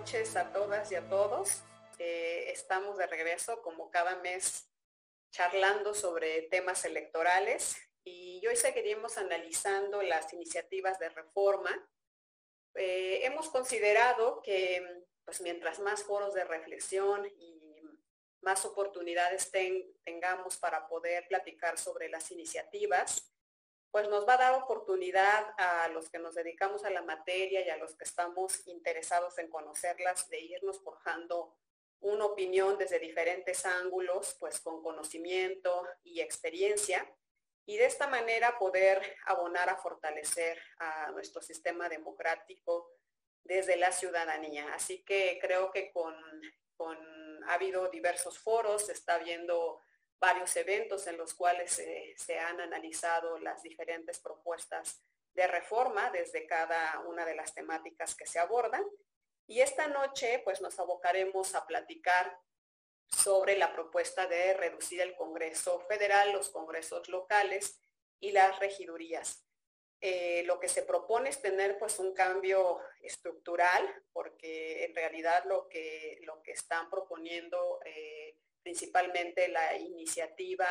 noches a todas y a todos. Eh, estamos de regreso como cada mes charlando sobre temas electorales y hoy seguiremos analizando las iniciativas de reforma. Eh, hemos considerado que pues mientras más foros de reflexión y más oportunidades tengamos para poder platicar sobre las iniciativas, pues nos va a dar oportunidad a los que nos dedicamos a la materia y a los que estamos interesados en conocerlas de irnos forjando una opinión desde diferentes ángulos, pues con conocimiento y experiencia, y de esta manera poder abonar a fortalecer a nuestro sistema democrático desde la ciudadanía. Así que creo que con, con ha habido diversos foros, se está viendo varios eventos en los cuales se han analizado las diferentes propuestas de reforma desde cada una de las temáticas que se abordan. Y esta noche pues nos abocaremos a platicar sobre la propuesta de reducir el Congreso Federal, los congresos locales y las regidurías. Eh, lo que se propone es tener pues un cambio estructural, porque en realidad lo que, lo que están proponiendo eh, principalmente la iniciativa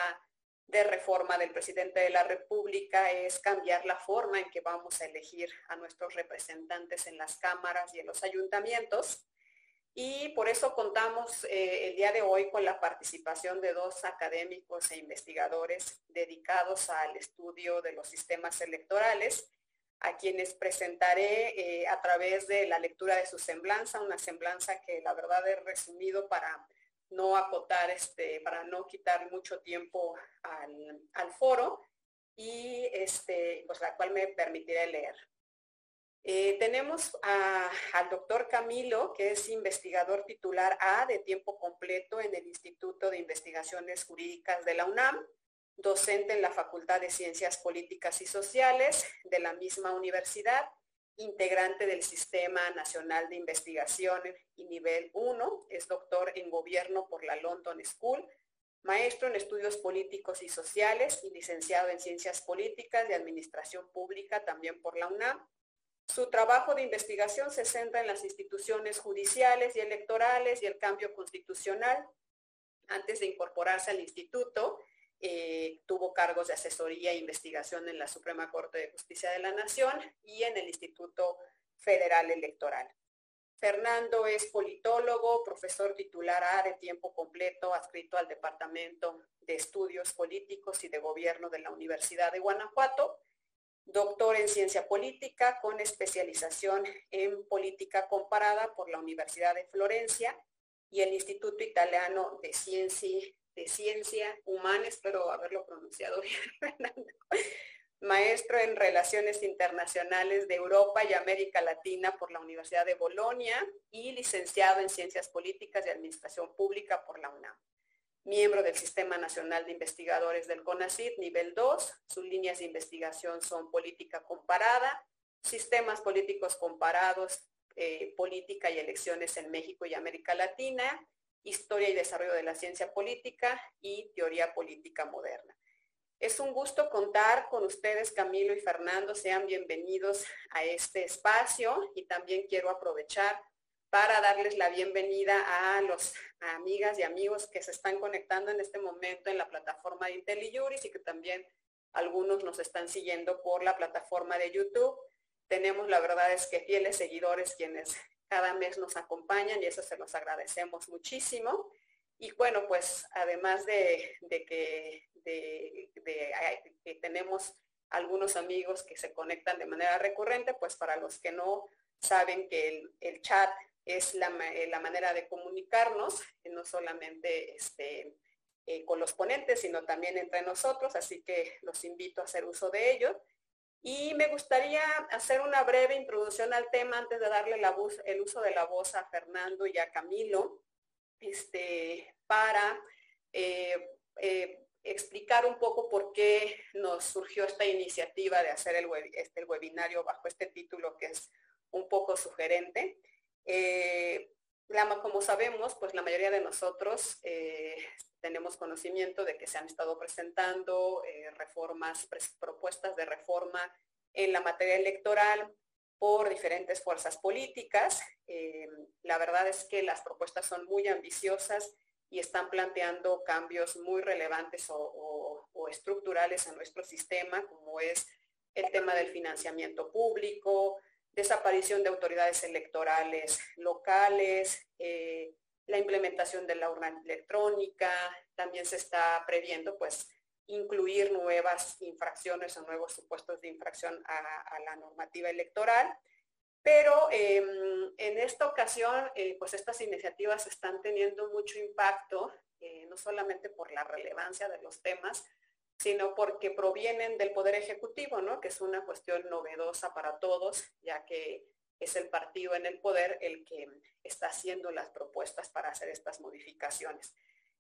de reforma del presidente de la República es cambiar la forma en que vamos a elegir a nuestros representantes en las cámaras y en los ayuntamientos. Y por eso contamos eh, el día de hoy con la participación de dos académicos e investigadores dedicados al estudio de los sistemas electorales, a quienes presentaré eh, a través de la lectura de su semblanza, una semblanza que la verdad he resumido para no acotar, este, para no quitar mucho tiempo al, foro y este, pues la cual me permitiré leer. Eh, tenemos al doctor Camilo, que es investigador titular A de tiempo completo en el Instituto de Investigaciones Jurídicas de la UNAM, docente en la Facultad de Ciencias Políticas y Sociales de la misma universidad integrante del Sistema Nacional de Investigación y nivel 1, es doctor en gobierno por la London School, maestro en estudios políticos y sociales y licenciado en ciencias políticas y administración pública también por la UNAM. Su trabajo de investigación se centra en las instituciones judiciales y electorales y el cambio constitucional. Antes de incorporarse al instituto, eh, tuvo cargos de asesoría e investigación en la Suprema Corte de Justicia de la Nación y en el Instituto Federal Electoral. Fernando es politólogo, profesor titular A de tiempo completo, adscrito al Departamento de Estudios Políticos y de Gobierno de la Universidad de Guanajuato, doctor en ciencia política con especialización en política comparada por la Universidad de Florencia y el Instituto Italiano de Ciencia de Ciencia Humana, espero haberlo pronunciado bien, Maestro en Relaciones Internacionales de Europa y América Latina por la Universidad de Bolonia y licenciado en Ciencias Políticas y Administración Pública por la UNAM. Miembro del Sistema Nacional de Investigadores del CONACYT, nivel 2. Sus líneas de investigación son política comparada, sistemas políticos comparados, eh, política y elecciones en México y América Latina, Historia y Desarrollo de la Ciencia Política y Teoría Política Moderna. Es un gusto contar con ustedes, Camilo y Fernando. Sean bienvenidos a este espacio y también quiero aprovechar para darles la bienvenida a los amigas y amigos que se están conectando en este momento en la plataforma de IntelliJuris y que también algunos nos están siguiendo por la plataforma de YouTube. Tenemos, la verdad es que fieles seguidores quienes cada mes nos acompañan y eso se los agradecemos muchísimo. Y bueno, pues además de, que, tenemos algunos amigos que se conectan de manera recurrente, pues para los que no saben que el, chat es la, manera de comunicarnos, no solamente este, eh, con los ponentes, sino también entre nosotros, así que los invito a hacer uso de ello. Y me gustaría hacer una breve introducción al tema antes de darle el uso de la voz a Fernando y a Camilo, este, para eh, eh, explicar un poco por qué nos surgió esta iniciativa de hacer el, este, webinario bajo este título que es un poco sugerente. Eh, como sabemos, pues la mayoría de nosotros tenemos conocimiento de que se han estado presentando eh, reformas, propuestas de reforma en la materia electoral por diferentes fuerzas políticas. Eh, la verdad es que las propuestas son muy ambiciosas y están planteando cambios muy relevantes o, estructurales en nuestro sistema, como es el tema del financiamiento público, desaparición de autoridades electorales locales, eh, la implementación de la urna electrónica, también se está previendo pues incluir nuevas infracciones o nuevos supuestos de infracción a, la normativa electoral. Pero em, en esta ocasión, eh, pues estas iniciativas están teniendo mucho impacto, eh, no solamente por la relevancia de los temas, sino porque provienen del Poder Ejecutivo, ¿no? que es una cuestión novedosa para todos, ya que es el partido en el poder el que está haciendo las propuestas para hacer estas modificaciones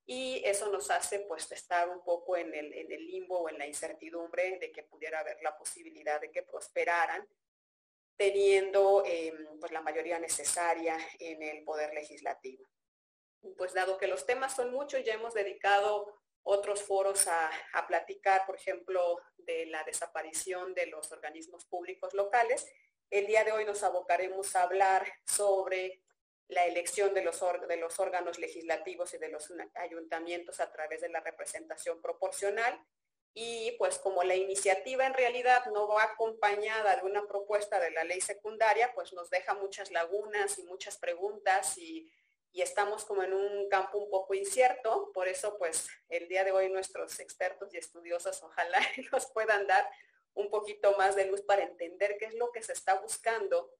y eso nos hace pues estar un poco en el, en el limbo o en la incertidumbre de que pudiera haber la posibilidad de que prosperaran teniendo em, pues la mayoría necesaria en el poder legislativo. Pues dado que los temas son muchos, ya hemos dedicado otros foros a, platicar, por ejemplo, de la desaparición de los organismos públicos locales. El día de hoy nos abocaremos a hablar sobre la elección de los, de los órganos legislativos y de los ayuntamientos a través de la representación proporcional. Y pues como la iniciativa en realidad no va acompañada de una propuesta de la ley secundaria, pues nos deja muchas lagunas y muchas preguntas y, y estamos como en un campo un poco incierto. Por eso pues el día de hoy nuestros expertos y estudiosos ojalá nos puedan dar un poquito más de luz para entender qué es lo que se está buscando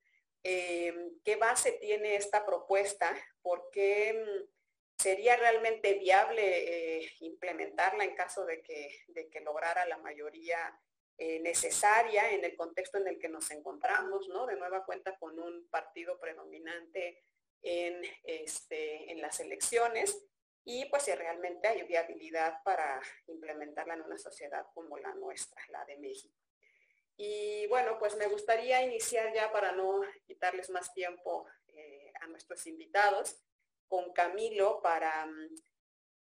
eh, qué base tiene esta propuesta, por qué mm, sería realmente viable eh, implementarla en caso de que, de que lograra la mayoría eh, necesaria en el contexto en el que nos encontramos, ¿no? De nueva cuenta con un partido predominante en, este, en las elecciones y pues si realmente hay viabilidad para implementarla en una sociedad como la nuestra, la de México. Y bueno, pues me gustaría iniciar ya para no quitarles más tiempo eh, a nuestros invitados con Camilo para mm,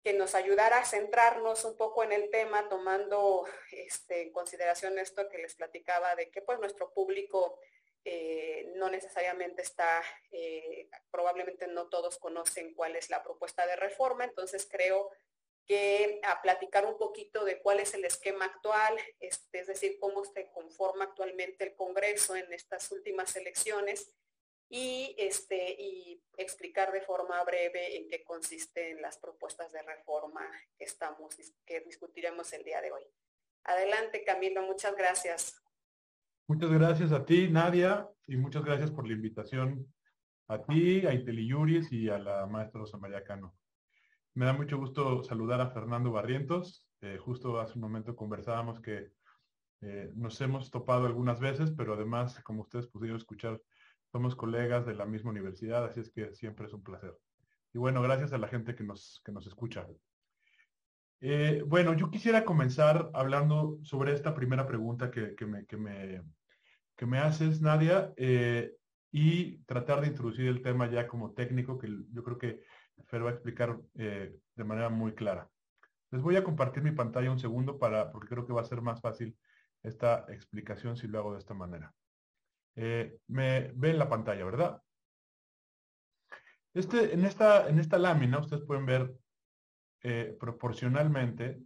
que nos ayudara a centrarnos un poco en el tema, tomando este, en consideración esto que les platicaba de que pues nuestro público eh, no necesariamente está, eh, probablemente no todos conocen cuál es la propuesta de reforma, entonces creo que a platicar un poquito de cuál es el esquema actual, este, es decir, cómo se conforma actualmente el Congreso en estas últimas elecciones y, este, y explicar de forma breve en qué consisten las propuestas de reforma que, estamos, que discutiremos el día de hoy. Adelante, Camilo, muchas gracias. Muchas gracias a ti, Nadia, y muchas gracias por la invitación a ti, a Yuris y a la maestra Rosa María Cano. Me da mucho gusto saludar a Fernando Barrientos. Eh, justo hace un momento conversábamos que eh, nos hemos topado algunas veces, pero además, como ustedes pudieron escuchar, somos colegas de la misma universidad, así es que siempre es un placer. Y bueno, gracias a la gente que nos, que nos escucha. Eh, bueno, yo quisiera comenzar hablando sobre esta primera pregunta que, que, me, que me haces, Nadia, y tratar de introducir el tema ya como técnico, que yo creo que Fer va a explicar eh, de manera muy clara. Les voy a compartir mi pantalla un segundo para, porque creo que va a ser más fácil esta explicación si lo hago de esta manera. Eh, me ven la pantalla, ¿verdad? Este, en, esta, en esta lámina ustedes pueden ver eh, proporcionalmente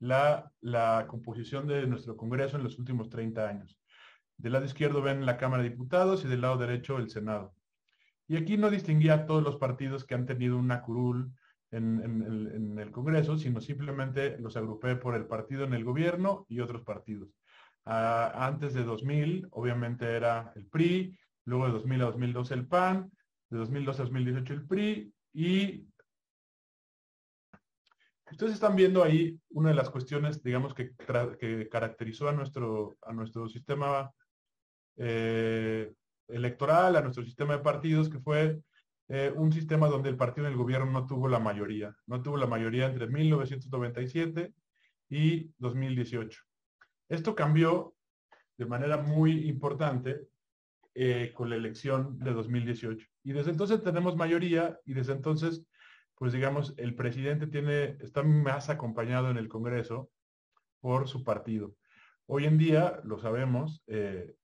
la, la, composición de nuestro Congreso en los últimos 30 años. Del lado izquierdo ven la Cámara de Diputados y del lado derecho el Senado. Y aquí no distinguía todos los partidos que han tenido una curul en, el Congreso, sino simplemente los agrupé por el partido en el gobierno y otros partidos. Ah, antes de 2000, obviamente era el PRI, luego de 2000 a 2012 el PAN, de 2012 a 2018 el PRI y Ustedes están viendo ahí una de las cuestiones, digamos, que, caracterizó a nuestro, a nuestro sistema eh, electoral, a nuestro sistema de partidos, que fue eh, un sistema donde el partido en el gobierno no tuvo la mayoría. No tuvo la mayoría entre 1997 y 2018. Esto cambió de manera muy importante eh, con la elección de 2018. Y desde entonces tenemos mayoría y desde entonces, pues digamos, el presidente tiene, está más acompañado en el Congreso por su partido. Hoy en día, lo sabemos,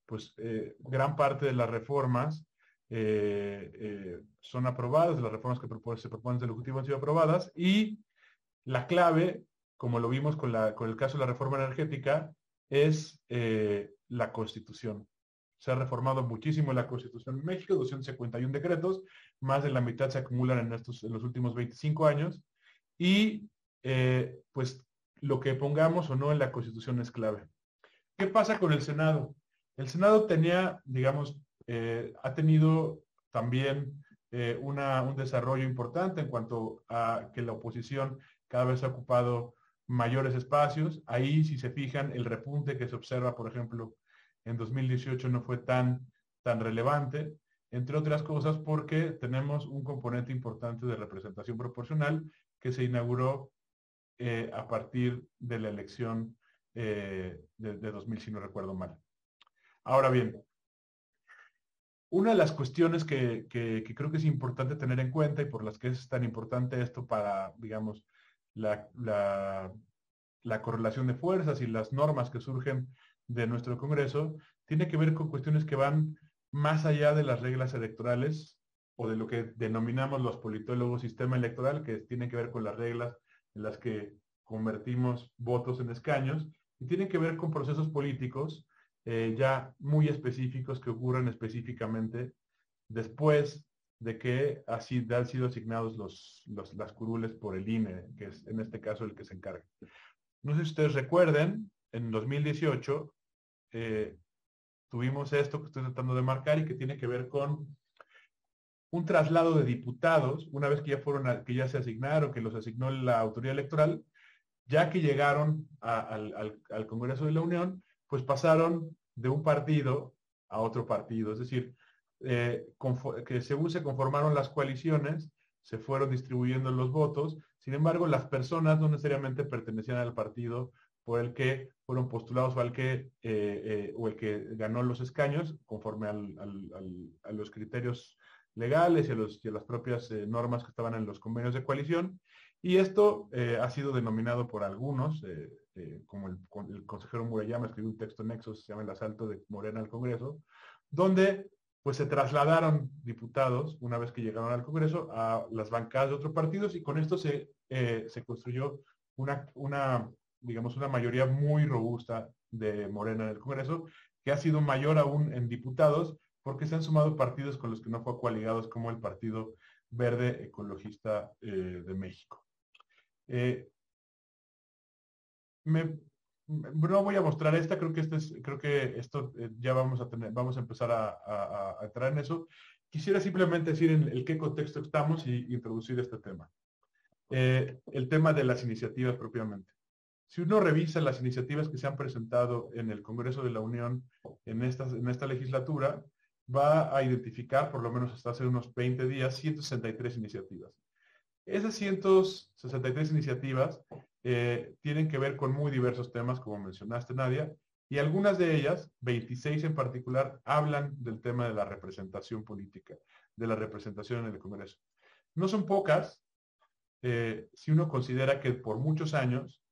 pues eh, gran parte de las reformas eh, son aprobadas, las reformas que se proponen del Ejecutivo han sido aprobadas y la clave, como lo vimos con, la, con el caso de la reforma energética, es la Constitución. Se ha reformado muchísimo la Constitución en México, 251 decretos, más de la mitad se acumulan en, estos, en los últimos 25 años. Y eh, pues lo que pongamos o no en la Constitución es clave. ¿Qué pasa con el Senado? El Senado tenía, digamos, eh, ha tenido también eh, una, un desarrollo importante en cuanto a que la oposición cada vez ha ocupado mayores espacios. Ahí, si se fijan, el repunte que se observa, por ejemplo, en 2018 no fue tan, tan relevante, entre otras cosas porque tenemos un componente importante de representación proporcional que se inauguró eh, a partir de la elección eh, de, 2000, si no recuerdo mal. Ahora bien, una de las cuestiones que, creo que es importante tener en cuenta y por las que es tan importante esto para, digamos, la, la correlación de fuerzas y las normas que surgen de nuestro Congreso tiene que ver con cuestiones que van más allá de las reglas electorales o de lo que denominamos los politólogos sistema electoral, que tiene que ver con las reglas en las que convertimos votos en escaños, y tiene que ver con procesos políticos eh, ya muy específicos que ocurren específicamente después de que así han sido asignados los, las curules por el INE, que es en este caso el que se encarga. No sé si ustedes recuerden, en 2018 eh, tuvimos esto que estoy tratando de marcar y que tiene que ver con un traslado de diputados, una vez que ya fueron, que ya se asignaron, que los asignó la autoridad electoral, ya que llegaron al, Congreso de la Unión, pues pasaron de un partido a otro partido. Es decir, eh, que según se conformaron las coaliciones, se fueron distribuyendo los votos. Sin embargo, las personas no necesariamente pertenecían al partido por el que fueron postulados o al que eh, eh, o el que ganó los escaños conforme a los criterios legales y a, las propias normas que estaban en los convenios de coalición. Y esto ha sido denominado por algunos, como el, consejero Murayama escribió un texto en se llama El asalto de Morena al Congreso, donde pues se trasladaron diputados, una vez que llegaron al Congreso, a las bancadas de otros partidos y con esto se, se construyó una, una digamos, una mayoría muy robusta de Morena en el Congreso, que ha sido mayor aún en diputados, porque se han sumado partidos con los que no fue coaligados, como el Partido Verde Ecologista eh, de México. Eh, no voy a mostrar esta, creo que este es, creo que esto eh, ya vamos a empezar a, entrar en eso. Quisiera simplemente decir en el qué contexto estamos y introducir este tema. el tema de las iniciativas propiamente. Si uno revisa las iniciativas que se han presentado en el Congreso de la Unión en esta legislatura, va a identificar, por lo menos hasta hace unos 20 días, 163 iniciativas. Esas 163 iniciativas eh, tienen que ver con muy diversos temas, como mencionaste, Nadia, y algunas de ellas, 26 en particular, hablan del tema de la representación política, de la representación en el Congreso. No son pocas, eh, si uno considera que por muchos años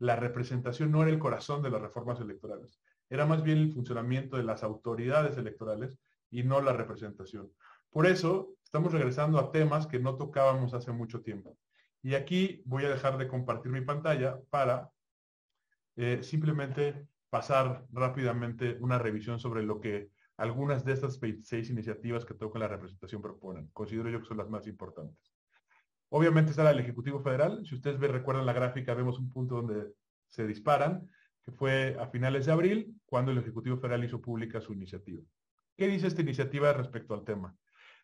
la representación no era el corazón de las reformas electorales, era más bien el funcionamiento de las autoridades electorales y no la representación. Por eso estamos regresando a temas que no tocábamos hace mucho tiempo. Y aquí voy a dejar de compartir mi pantalla para eh, simplemente pasar rápidamente una revisión sobre lo que algunas de estas 26 iniciativas que tocan la representación proponen. Considero yo que son las más importantes. Obviamente está el Ejecutivo Federal. Si ustedes recuerdan la gráfica, vemos un punto donde se disparan, que fue a finales de abril, cuando el Ejecutivo Federal hizo pública su iniciativa. ¿Qué dice esta iniciativa respecto al tema?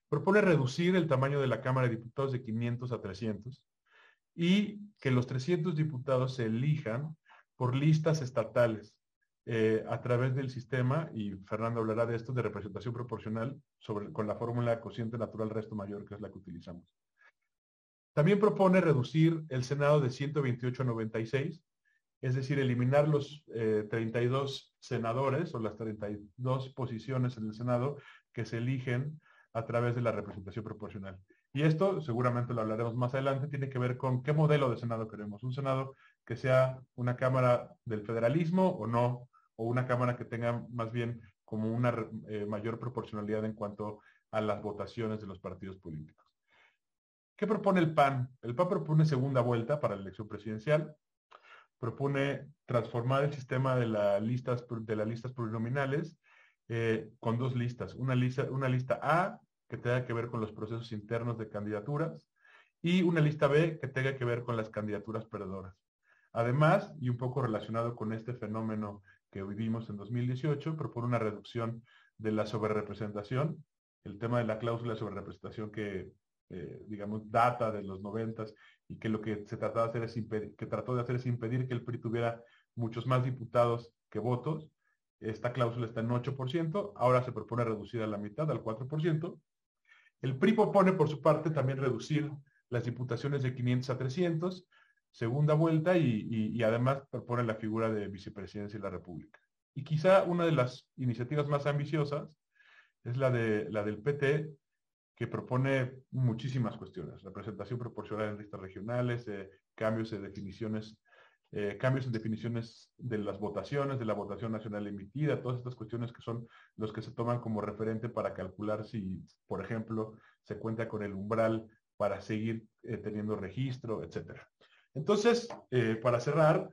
Propone reducir el tamaño de la Cámara de Diputados de 500 a 300 y que los 300 diputados se elijan por listas estatales eh, a través del sistema, y Fernando hablará de esto, de representación proporcional sobre, con la fórmula cociente natural resto mayor, que es la que utilizamos. También propone reducir el Senado de 128 a 96, es decir, eliminar los 32 eh, senadores o las 32 posiciones en el Senado que se eligen a través de la representación proporcional. Y esto, seguramente lo hablaremos más adelante, tiene que ver con qué modelo de Senado queremos. Un Senado que sea una Cámara del federalismo o no, o una Cámara que tenga más bien como una eh, mayor proporcionalidad en cuanto a las votaciones de los partidos políticos. ¿Qué propone el PAN? El PAN propone segunda vuelta para la elección presidencial, propone transformar el sistema de, las listas, de las listas plurinominales eh, con dos listas. Una lista, una lista A que tenga que ver con los procesos internos de candidaturas y una lista B que tenga que ver con las candidaturas perdedoras. Además, y un poco relacionado con este fenómeno que vivimos en 2018, propone una reducción de la sobrerepresentación, el tema de la cláusula de sobrerepresentación que, eh, digamos, data de los noventas y que lo que se trató de hacer es que trató de hacer es impedir que el PRI tuviera muchos más diputados que votos. Esta cláusula está en 8%, ahora se propone reducir a la mitad, al 4%. El PRI propone, por su parte, también reducir las diputaciones de 500 a 300, segunda vuelta, y, además propone la figura de vicepresidencia de la República. Y quizá una de las iniciativas más ambiciosas es la, de, la del PT, que propone muchísimas cuestiones, representación proporcional en listas regionales, eh, cambios de definiciones, eh, cambios en definiciones de las votaciones, de la votación nacional emitida, todas estas cuestiones que son los que se toman como referente para calcular si, por ejemplo, se cuenta con el umbral para seguir eh, teniendo registro, etcétera. Entonces, para cerrar,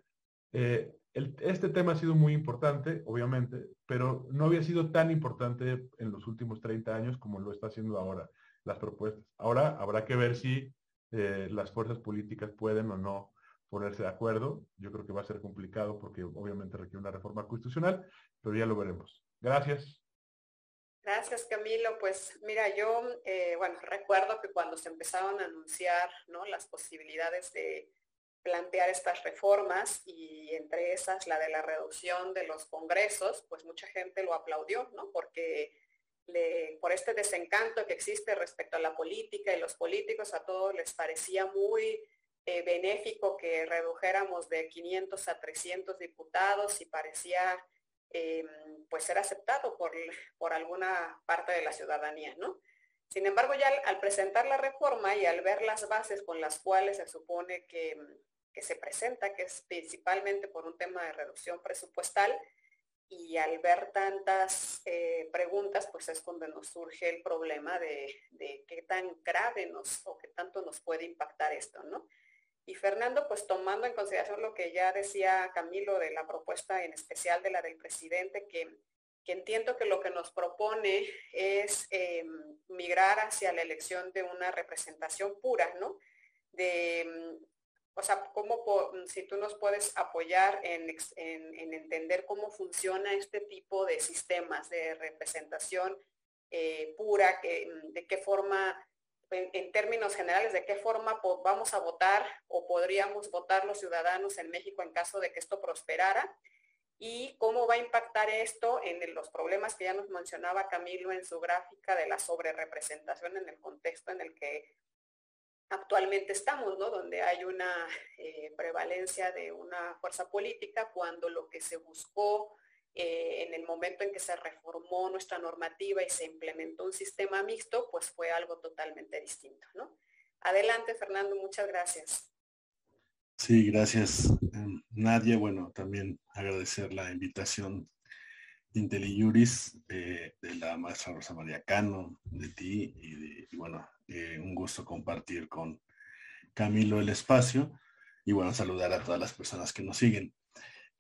este tema ha sido muy importante, obviamente, pero no había sido tan importante en los últimos 30 años como lo está haciendo ahora las propuestas. Ahora habrá que ver si eh, las fuerzas políticas pueden o no ponerse de acuerdo. Yo creo que va a ser complicado porque obviamente requiere una reforma constitucional, pero ya lo veremos. Gracias. Gracias, Camilo. Pues mira, yo, eh, bueno, recuerdo que cuando se empezaron a anunciar ¿no? las posibilidades de plantear estas reformas y entre esas la de la reducción de los congresos, pues mucha gente lo aplaudió, ¿no? Porque por este desencanto que existe respecto a la política y los políticos, a todos les parecía muy eh, benéfico que redujéramos de 500 a 300 diputados y parecía em, pues ser aceptado por, por alguna parte de la ciudadanía, ¿no? Sin embargo, ya al, presentar la reforma y al ver las bases con las cuales se supone que, que se presenta, que es principalmente por un tema de reducción presupuestal, y al ver tantas eh, preguntas, pues es cuando nos surge el problema de, qué tan grave nos o qué tanto nos puede impactar esto, ¿no? Y Fernando, pues tomando en consideración lo que ya decía Camilo de la propuesta en especial de la del presidente, que, entiendo que lo que nos propone es em, migrar hacia la elección de una representación pura, ¿no? De o sea, ¿cómo, si tú nos puedes apoyar en, entender cómo funciona este tipo de sistemas de representación eh, pura, de qué forma, en, términos generales, de qué forma vamos a votar o podríamos votar los ciudadanos en México en caso de que esto prosperara y cómo va a impactar esto en los problemas que ya nos mencionaba Camilo en su gráfica de la sobrerepresentación en el contexto en el que actualmente estamos, ¿no? Donde hay una eh, prevalencia de una fuerza política cuando lo que se buscó eh, en el momento en que se reformó nuestra normativa y se implementó un sistema mixto, pues fue algo totalmente distinto. Adelante, Fernando, muchas gracias. Sí, gracias, em, Nadia. Bueno, también agradecer la invitación de IntelliJuris, eh, de la maestra Rosa María Cano, de ti y, y bueno, eh, un gusto compartir con Camilo el espacio y bueno, saludar a todas las personas que nos siguen.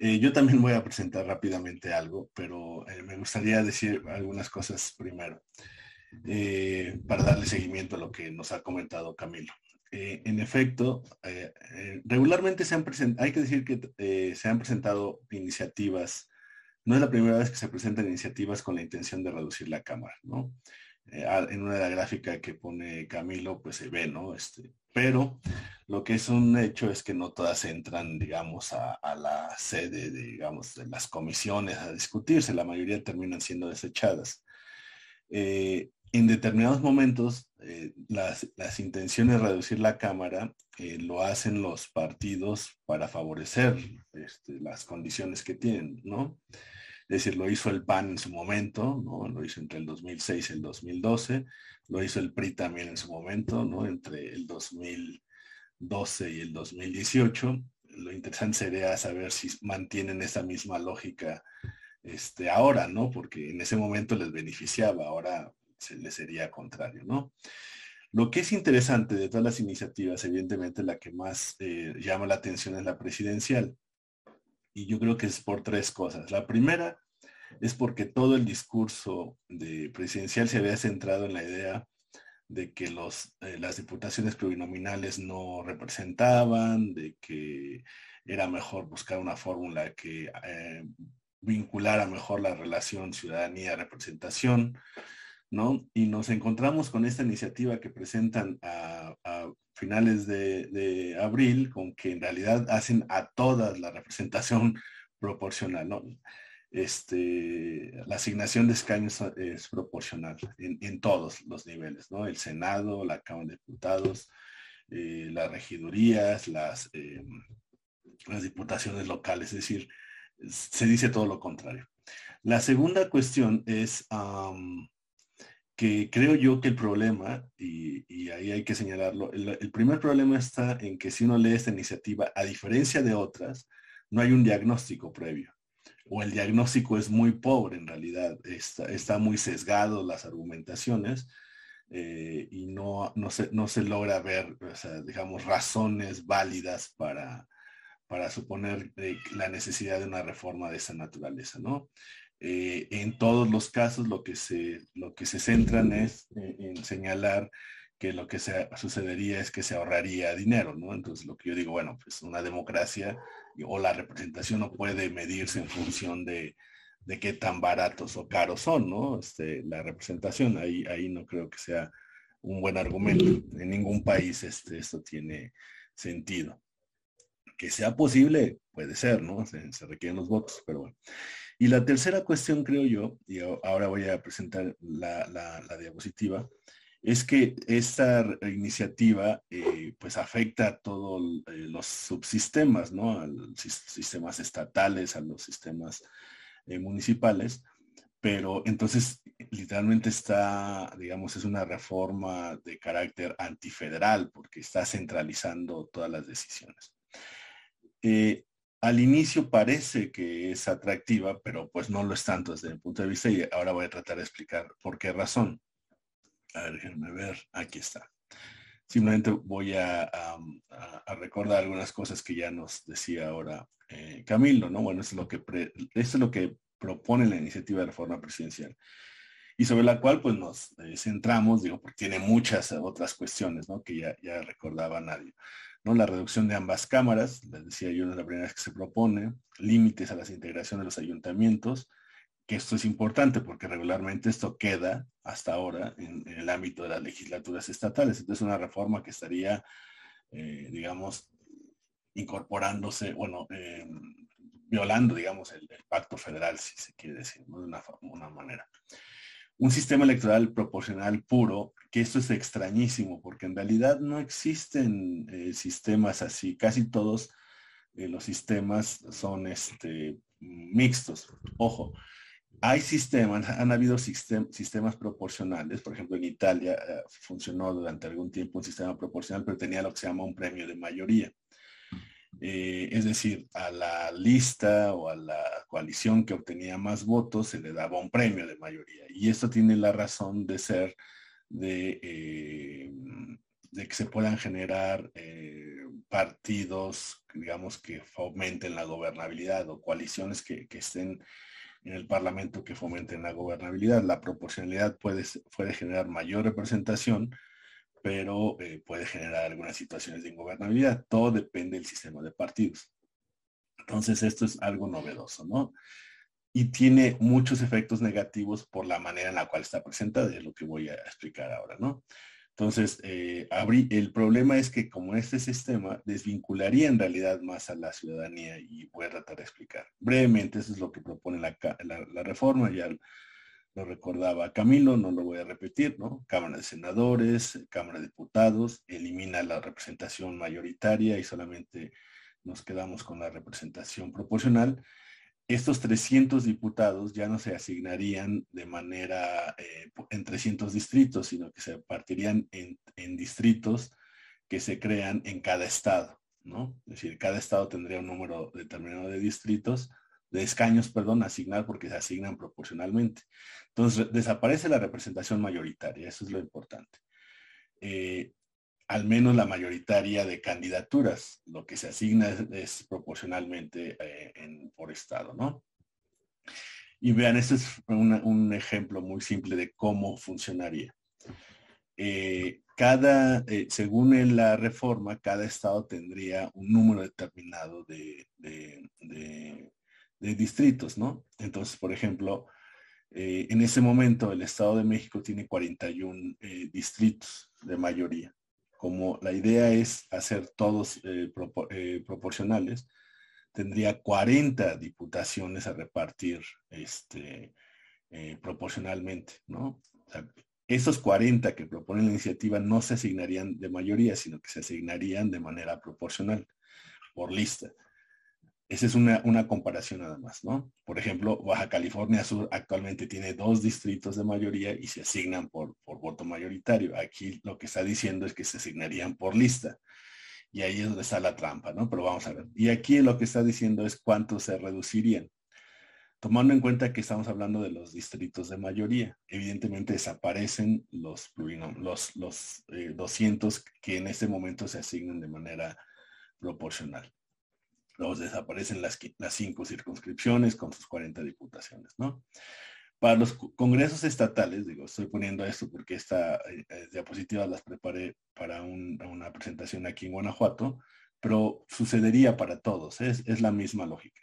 Eh, yo también voy a presentar rápidamente algo, pero eh, me gustaría decir algunas cosas primero para darle seguimiento a lo que nos ha comentado Camilo. en efecto, regularmente se han presentado, hay que decir que se han presentado iniciativas, no es la primera vez que se presentan iniciativas con la intención de reducir la Cámara, ¿no? Eh, en una de la gráfica que pone Camilo, pues se ve, ¿no? Este, pero lo que es un hecho es que no todas entran, digamos, a, la sede, de, digamos, de las comisiones a discutirse, la mayoría terminan siendo desechadas. Eh, en determinados momentos, eh, las, intenciones de reducir la Cámara lo hacen los partidos para favorecer este, las condiciones que tienen, ¿no? Es decir, lo hizo el PAN en su momento, ¿no? Lo hizo entre el 2006 y el 2012, lo hizo el PRI también en su momento, ¿no? Entre el 2012 y el 2018. Lo interesante sería saber si mantienen esa misma lógica este, ahora, ¿no? Porque en ese momento les beneficiaba, ahora se les sería contrario, ¿no? Lo que es interesante de todas las iniciativas, evidentemente la que más eh, llama la atención es la presidencial. Y yo creo que es por tres cosas. La primera es porque todo el discurso de presidencial se había centrado en la idea de que los, eh, las diputaciones plurinominales no representaban, de que era mejor buscar una fórmula que eh, vinculara mejor la relación ciudadanía-representación, Y nos encontramos con esta iniciativa que presentan a, finales de, abril, con que en realidad hacen a todas la representación proporcional, ¿no? Este, la asignación de escaños es proporcional en, todos los niveles, ¿no? El Senado, la Cámara de Diputados, eh, las regidurías, em, las diputaciones locales, es decir, se dice todo lo contrario. La segunda cuestión es que creo yo que el problema, y, ahí hay que señalarlo, el, primer problema está en que si uno lee esta iniciativa, a diferencia de otras, no hay un diagnóstico previo. O el diagnóstico es muy pobre en realidad, está, muy sesgado las argumentaciones eh, y no, no, se, no se logra ver, digamos, razones válidas para, para suponer eh, la necesidad de una reforma de esa naturaleza, ¿no? Eh, en todos los casos lo que se, lo que se centran es eh, en señalar que lo que se, sucedería es que se ahorraría dinero, ¿no? Entonces lo que yo digo, bueno, pues una democracia o la representación no puede medirse en función de, de qué tan baratos o caros son, ¿no? Este, la representación, ahí, ahí no creo que sea un buen argumento. En ningún país este, esto tiene sentido. Que sea posible, puede ser, ¿no? Se, se requieren los votos, pero bueno. Y la tercera cuestión, creo yo, y ahora voy a presentar la, diapositiva, es que esta iniciativa eh, pues afecta a todos eh, los subsistemas, ¿no? A los sistemas estatales, a los sistemas eh, municipales, pero entonces literalmente está, digamos, es una reforma de carácter antifederal porque está centralizando todas las decisiones al inicio parece que es atractiva, pero pues no lo es tanto desde mi punto de vista y ahora voy a tratar de explicar por qué razón. A ver, déjenme ver, aquí está. Simplemente voy a, recordar algunas cosas que ya nos decía ahora eh, Camilo, ¿no? Bueno, es lo que es lo que propone la iniciativa de reforma presidencial y sobre la cual pues nos centramos, digo, porque tiene muchas otras cuestiones, ¿no? Que ya recordaba nadie. ¿No? La reducción de ambas cámaras, les decía yo, es la primera vez que se propone, límites a las integraciones de los ayuntamientos, que esto es importante porque regularmente esto queda hasta ahora en, el ámbito de las legislaturas estatales. Entonces una reforma que estaría, eh, digamos, incorporándose, bueno, em, violando, digamos, el, pacto federal, si se quiere decir, de una, una manera un sistema electoral proporcional puro, que esto es extrañísimo, porque en realidad no existen eh, sistemas así, casi todos eh, los sistemas son este, mixtos. Ojo, hay sistemas, han habido sistemas proporcionales, por ejemplo en Italia eh, funcionó durante algún tiempo un sistema proporcional, pero tenía lo que se llama un premio de mayoría. Es decir, a la lista o a la coalición que obtenía más votos se le daba un premio de mayoría. Y esto tiene la razón de ser de, eh, de que se puedan generar eh, partidos, digamos, que fomenten la gobernabilidad o coaliciones que, que, estén en el Parlamento que fomenten la gobernabilidad. La proporcionalidad puede, puede generar mayor representación, pero eh, puede generar algunas situaciones de ingobernabilidad. Todo depende del sistema de partidos. Entonces, esto es algo novedoso, ¿no? Y tiene muchos efectos negativos por la manera en la cual está presentada, es lo que voy a explicar ahora, ¿no? Entonces, eh, el problema es que como este sistema desvincularía en realidad más a la ciudadanía y voy a tratar de explicar. Brevemente, eso es lo que propone la, la, la reforma, ya lo recordaba Camilo, no lo voy a repetir, ¿no? Cámara de Senadores, Cámara de Diputados, elimina la representación mayoritaria y solamente nos quedamos con la representación proporcional. Estos 300 diputados ya no se asignarían de manera eh, en 300 distritos, sino que se partirían en, distritos que se crean en cada estado, ¿no? Es decir, cada estado tendría un número determinado de distritos de escaños, perdón, asignar porque se asignan proporcionalmente. Entonces, desaparece la representación mayoritaria, eso es lo importante. Eh, al menos la mayoritaria de candidaturas, lo que se asigna es, proporcionalmente eh, por estado, ¿no? Y vean, este es un ejemplo muy simple de cómo funcionaría. Eh, cada, eh, según la reforma, cada estado tendría un número determinado de, distritos, ¿no? Entonces, por ejemplo, eh, en ese momento el Estado de México tiene 41 distritos de mayoría. Como la idea es hacer todos proporcionales, tendría 40 diputaciones a repartir este, proporcionalmente, ¿no? Esos 40 que propone la iniciativa no se asignarían de mayoría, sino que se asignarían de manera proporcional, por lista. Esa es una, comparación nada más, ¿no? Por ejemplo, Baja California Sur actualmente tiene dos distritos de mayoría y se asignan por, por voto mayoritario. Aquí lo que está diciendo es que se asignarían por lista. Y ahí es donde está la trampa, ¿no? Pero vamos a ver. Y aquí lo que está diciendo es cuánto se reducirían tomando en cuenta que estamos hablando de los distritos de mayoría. Evidentemente desaparecen los, los, los 200 eh, que en este momento se asignan de manera proporcional. Los desaparecen las, las cinco circunscripciones con sus 40 diputaciones, ¿no? Para los congresos estatales, digo, estoy poniendo esto porque esta eh, eh, diapositiva las preparé para una presentación aquí en Guanajuato, pero sucedería para todos, es, es la misma lógica.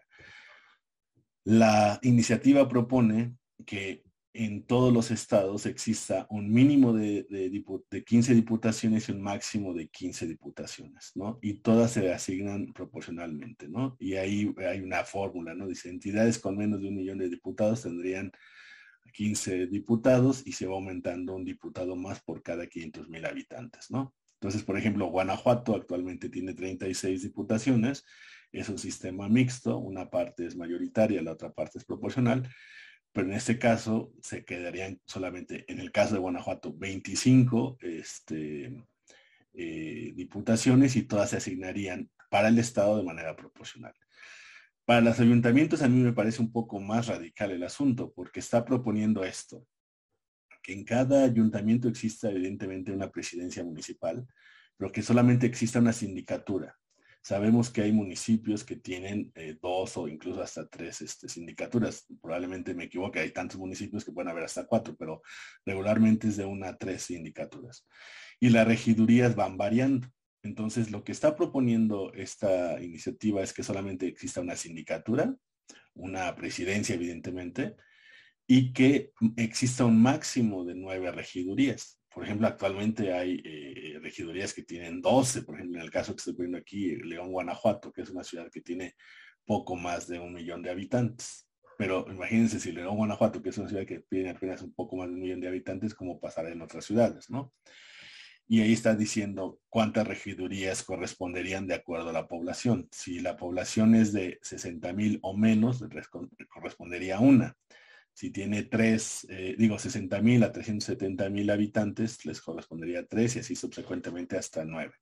La iniciativa propone que en todos los estados exista un mínimo de, 15 diputaciones y un máximo de 15 diputaciones, ¿no? Y todas se asignan proporcionalmente, ¿no? Y ahí hay una fórmula, ¿no? Dice, entidades con menos de un millón de diputados tendrían 15 diputados y se va aumentando un diputado más por cada 500 mil habitantes, ¿no? Entonces, por ejemplo, Guanajuato actualmente tiene 36 diputaciones es un sistema mixto, una parte es mayoritaria, la otra parte es proporcional, pero en este caso se quedarían solamente, en el caso de Guanajuato, 25 este, eh, diputaciones y todas se asignarían para el Estado de manera proporcional. Para los ayuntamientos a mí me parece un poco más radical el asunto, porque está proponiendo esto, que en cada ayuntamiento exista evidentemente una presidencia municipal, pero que solamente exista una sindicatura. Sabemos que hay municipios que tienen eh, dos o incluso hasta tres este, sindicaturas. Probablemente me equivoque, hay tantos municipios que pueden haber hasta cuatro, pero regularmente es de una a tres sindicaturas. Y las regidurías van variando. Entonces, lo que está proponiendo esta iniciativa es que solamente exista una sindicatura, una presidencia, evidentemente, y que exista un máximo de nueve regidurías. Por ejemplo, actualmente hay eh, regidurías que tienen 12, por ejemplo, en el caso que estoy poniendo aquí, León, Guanajuato, que es una ciudad que tiene poco más de un millón de habitantes. Pero imagínense si León, Guanajuato, que es una ciudad que tiene apenas un poco más de un millón de habitantes, como pasará en otras ciudades, ¿no? Y ahí está diciendo cuántas regidurías corresponderían de acuerdo a la población. Si la población es de 60 mil o menos, correspondería a una. Si tiene tres, eh, digo, 60 mil a 370 mil habitantes, les correspondería tres y así subsecuentemente hasta nueve.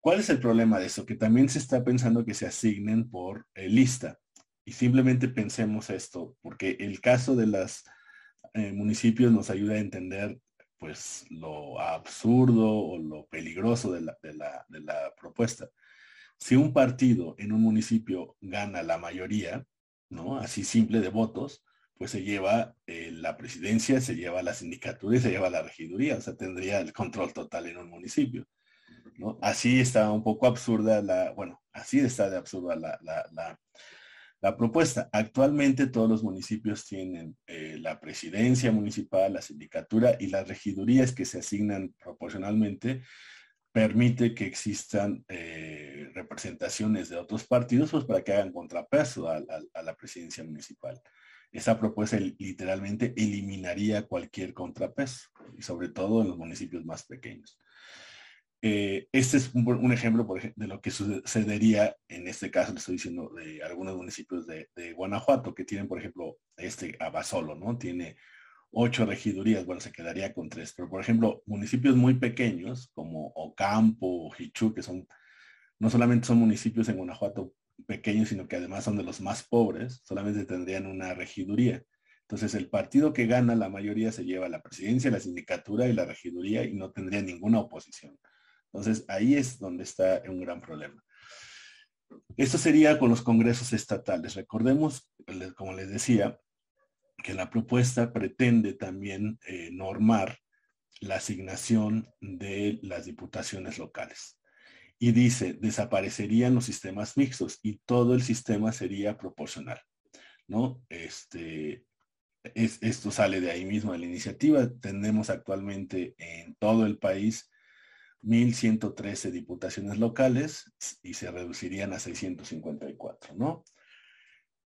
¿Cuál es el problema de eso? Que también se está pensando que se asignen por eh, lista. Y simplemente pensemos esto, porque el caso de los eh, municipios nos ayuda a entender pues lo absurdo o lo peligroso de la, de la propuesta. Si un partido en un municipio gana la mayoría, ¿no? Así simple de votos, pues se lleva eh, la presidencia, se lleva la sindicatura y se lleva la regiduría, o sea, tendría el control total en un municipio. ¿no? Así está un poco absurda la, bueno, así está de absurda la, la, la, propuesta. Actualmente todos los municipios tienen eh, la presidencia municipal, la sindicatura y las regidurías que se asignan proporcionalmente permite que existan eh, representaciones de otros partidos pues para que hagan contrapeso a la presidencia municipal esa propuesta literalmente eliminaría cualquier contrapeso, y sobre todo en los municipios más pequeños. Eh, este es un, ejemplo de lo que sucedería, en este caso le estoy diciendo, de algunos municipios de, Guanajuato, que tienen, por ejemplo, este Abasolo, ¿no? Tiene ocho regidurías, bueno, se quedaría con tres, pero por ejemplo, municipios muy pequeños como Ocampo o Hichú, que son, no solamente son municipios en Guanajuato pequeños, sino que además son de los más pobres, solamente tendrían una regiduría. Entonces el partido que gana la mayoría se lleva la presidencia, la sindicatura y la regiduría y no tendría ninguna oposición. Entonces ahí es donde está un gran problema. Esto sería con los congresos estatales. Recordemos, como les decía, que la propuesta pretende también eh, normar la asignación de las diputaciones locales. Y dice, desaparecerían los sistemas mixtos y todo el sistema sería proporcional. ¿no? Este, esto sale de ahí mismo de la iniciativa. Tenemos actualmente en todo el país 1.113 diputaciones locales y se reducirían a 654, ¿no?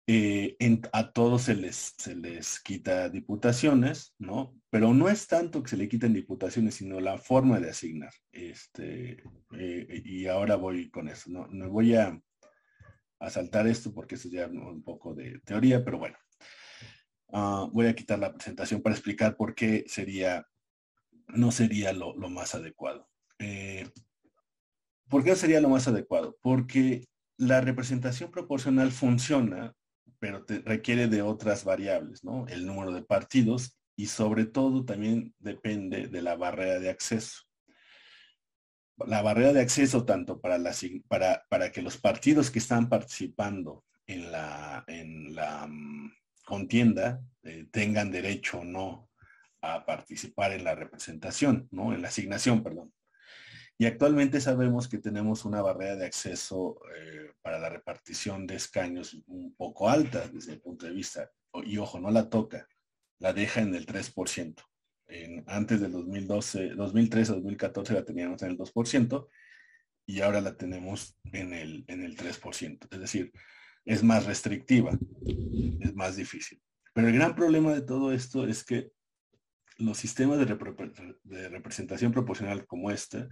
Eh, a todos se les, se les quita diputaciones, ¿no? Pero no es tanto que se le quiten diputaciones, sino la forma de asignar. Este, eh, y ahora voy con eso. No, no voy a, a, saltar esto porque eso ya un poco de teoría, pero bueno. Ah, voy a quitar la presentación para explicar por qué sería, no sería lo, lo más adecuado. Eh, ¿Por qué sería lo más adecuado? Porque la representación proporcional funciona, pero requiere de otras variables, ¿no? El número de partidos y sobre todo también depende de la barrera de acceso. La barrera de acceso tanto para, para, para que los partidos que están participando en la, en la mm, contienda eh, tengan derecho o no a participar en la representación, ¿no? En la asignación, perdón. Y actualmente sabemos que tenemos una barrera de acceso eh, para la repartición de escaños un poco alta desde el punto de vista, y ojo, no la toca, la deja en el 3%. En, antes del 2012, 2013, 2014 la teníamos en el 2% y ahora la tenemos en el, en el 3%. Es decir, es más restrictiva, es más difícil. Pero el gran problema de todo esto es que los sistemas de, de representación proporcional como este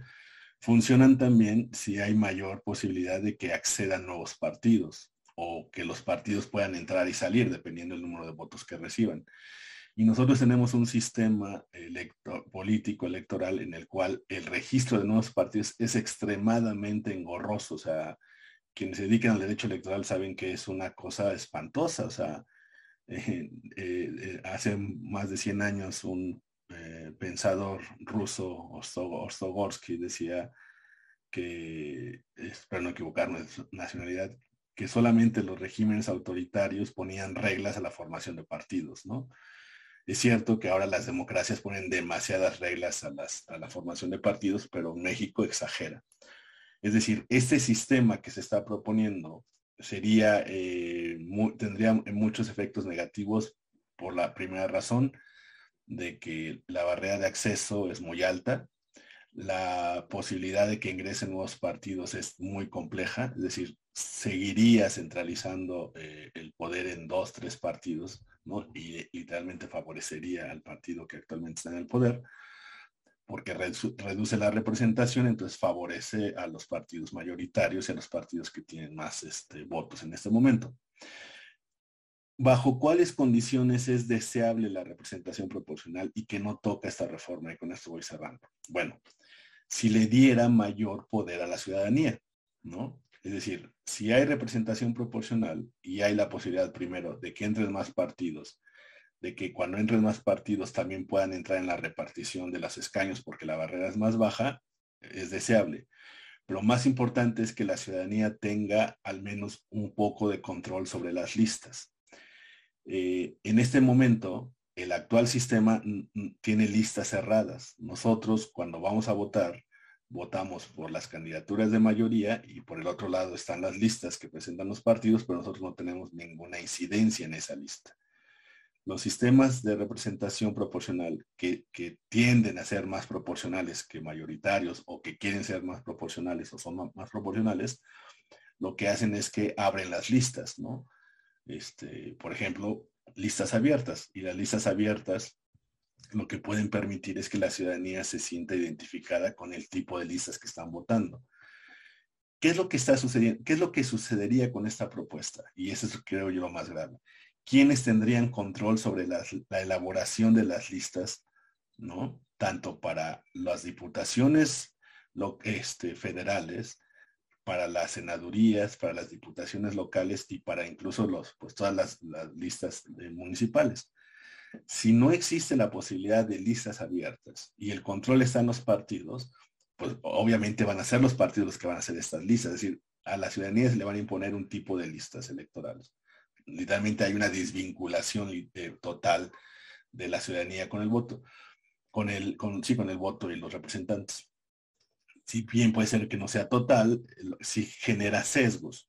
funcionan también si hay mayor posibilidad de que accedan nuevos partidos o que los partidos puedan entrar y salir dependiendo del número de votos que reciban. Y nosotros tenemos un sistema político electoral en el cual el registro de nuevos partidos es extremadamente engorroso. O sea, quienes se dedican al derecho electoral saben que es una cosa espantosa. O sea, eh, eh, hace más de 100 años un eh, pensador ruso Ostogorsky decía que, espero no equivocarme nacionalidad, que solamente los regímenes autoritarios ponían reglas a la formación de partidos, ¿no? Es cierto que ahora las democracias ponen demasiadas reglas a, a la formación de partidos, pero México exagera. Es decir, este sistema que se está proponiendo sería, eh, tendría muchos efectos negativos por la primera razón, de que la barrera de acceso es muy alta, la posibilidad de que ingresen nuevos partidos es muy compleja, es decir, seguiría centralizando eh, el poder en dos, tres partidos, ¿no? Y literalmente favorecería al partido que actualmente está en el poder, porque reduce la representación, entonces favorece a los partidos mayoritarios y a los partidos que tienen más este, votos en este momento. ¿Bajo cuáles condiciones es deseable la representación proporcional y que no toca esta reforma? Y con esto voy cerrando. Bueno, si le diera mayor poder a la ciudadanía, ¿no? Es decir, si hay representación proporcional y hay la posibilidad primero de que entren más partidos, de que cuando entren más partidos también puedan entrar en la repartición de los escaños porque la barrera es más baja, es deseable. Pero más importante es que la ciudadanía tenga al menos un poco de control sobre las listas. Eh, en este momento, el actual sistema tiene listas cerradas. Nosotros, cuando vamos a votar, votamos por las candidaturas de mayoría y por el otro lado están las listas que presentan los partidos, pero nosotros no tenemos ninguna incidencia en esa lista. Los sistemas de representación proporcional que, tienden a ser más proporcionales que mayoritarios o que quieren ser más proporcionales o son más proporcionales, lo que hacen es que abren las listas, ¿no? Este, por ejemplo, listas abiertas. Y las listas abiertas lo que pueden permitir es que la ciudadanía se sienta identificada con el tipo de listas que están votando. ¿Qué es lo que está sucediendo? ¿Qué es lo que sucedería con esta propuesta? Y eso es, creo yo, lo más grave. ¿Quiénes tendrían control sobre la, elaboración de las listas, ¿no? Tanto para las diputaciones lo, este, federales para las senadurías, para las diputaciones locales y para incluso los, pues todas las, listas municipales. Si no existe la posibilidad de listas abiertas y el control está en los partidos, pues obviamente van a ser los partidos los que van a hacer estas listas. Es decir, a la ciudadanía se le van a imponer un tipo de listas electorales. Literalmente hay una desvinculación eh, total de la ciudadanía con el voto, con el, sí, con el voto y los representantes. Si bien puede ser que no sea total, si genera sesgos.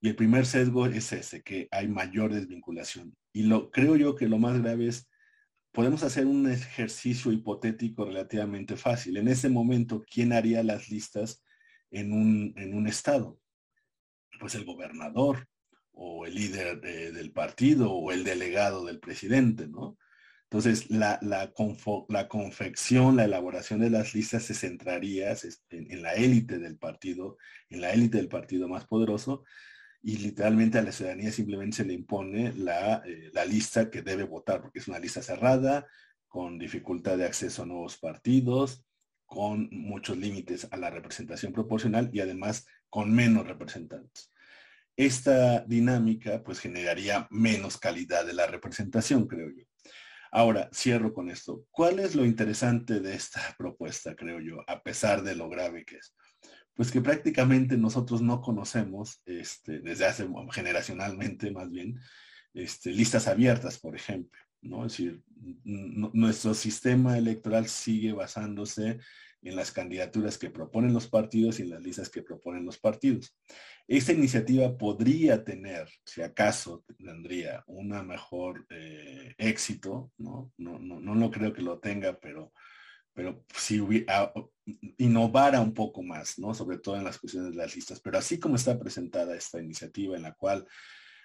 Y el primer sesgo es ese, que hay mayor desvinculación. Y lo creo yo que lo más grave es, podemos hacer un ejercicio hipotético relativamente fácil. En ese momento, ¿quién haría las listas en un, en un estado? Pues el gobernador o el líder del partido o el delegado del presidente, ¿no? Entonces, la, la, confección, la elaboración de las listas se centraría en, la élite del partido, en la élite del partido más poderoso, y literalmente a la ciudadanía simplemente se le impone la, eh, la, lista que debe votar, porque es una lista cerrada, con dificultad de acceso a nuevos partidos, con muchos límites a la representación proporcional y además con menos representantes. Esta dinámica pues generaría menos calidad de la representación, creo yo. Ahora, cierro con esto. ¿Cuál es lo interesante de esta propuesta, creo yo, a pesar de lo grave que es? Pues que prácticamente nosotros no conocemos, este, desde hace generacionalmente más bien, este, listas abiertas, por ejemplo. ¿no? Es decir, nuestro sistema electoral sigue basándose en las candidaturas que proponen los partidos y en las listas que proponen los partidos. Esta iniciativa podría tener, si acaso tendría una mejor eh, éxito, ¿no? No, ¿no? no, lo creo que lo tenga, pero, pero si hubiera, innovara un poco más, ¿no? Sobre todo en las cuestiones de las listas. Pero así como está presentada esta iniciativa en la cual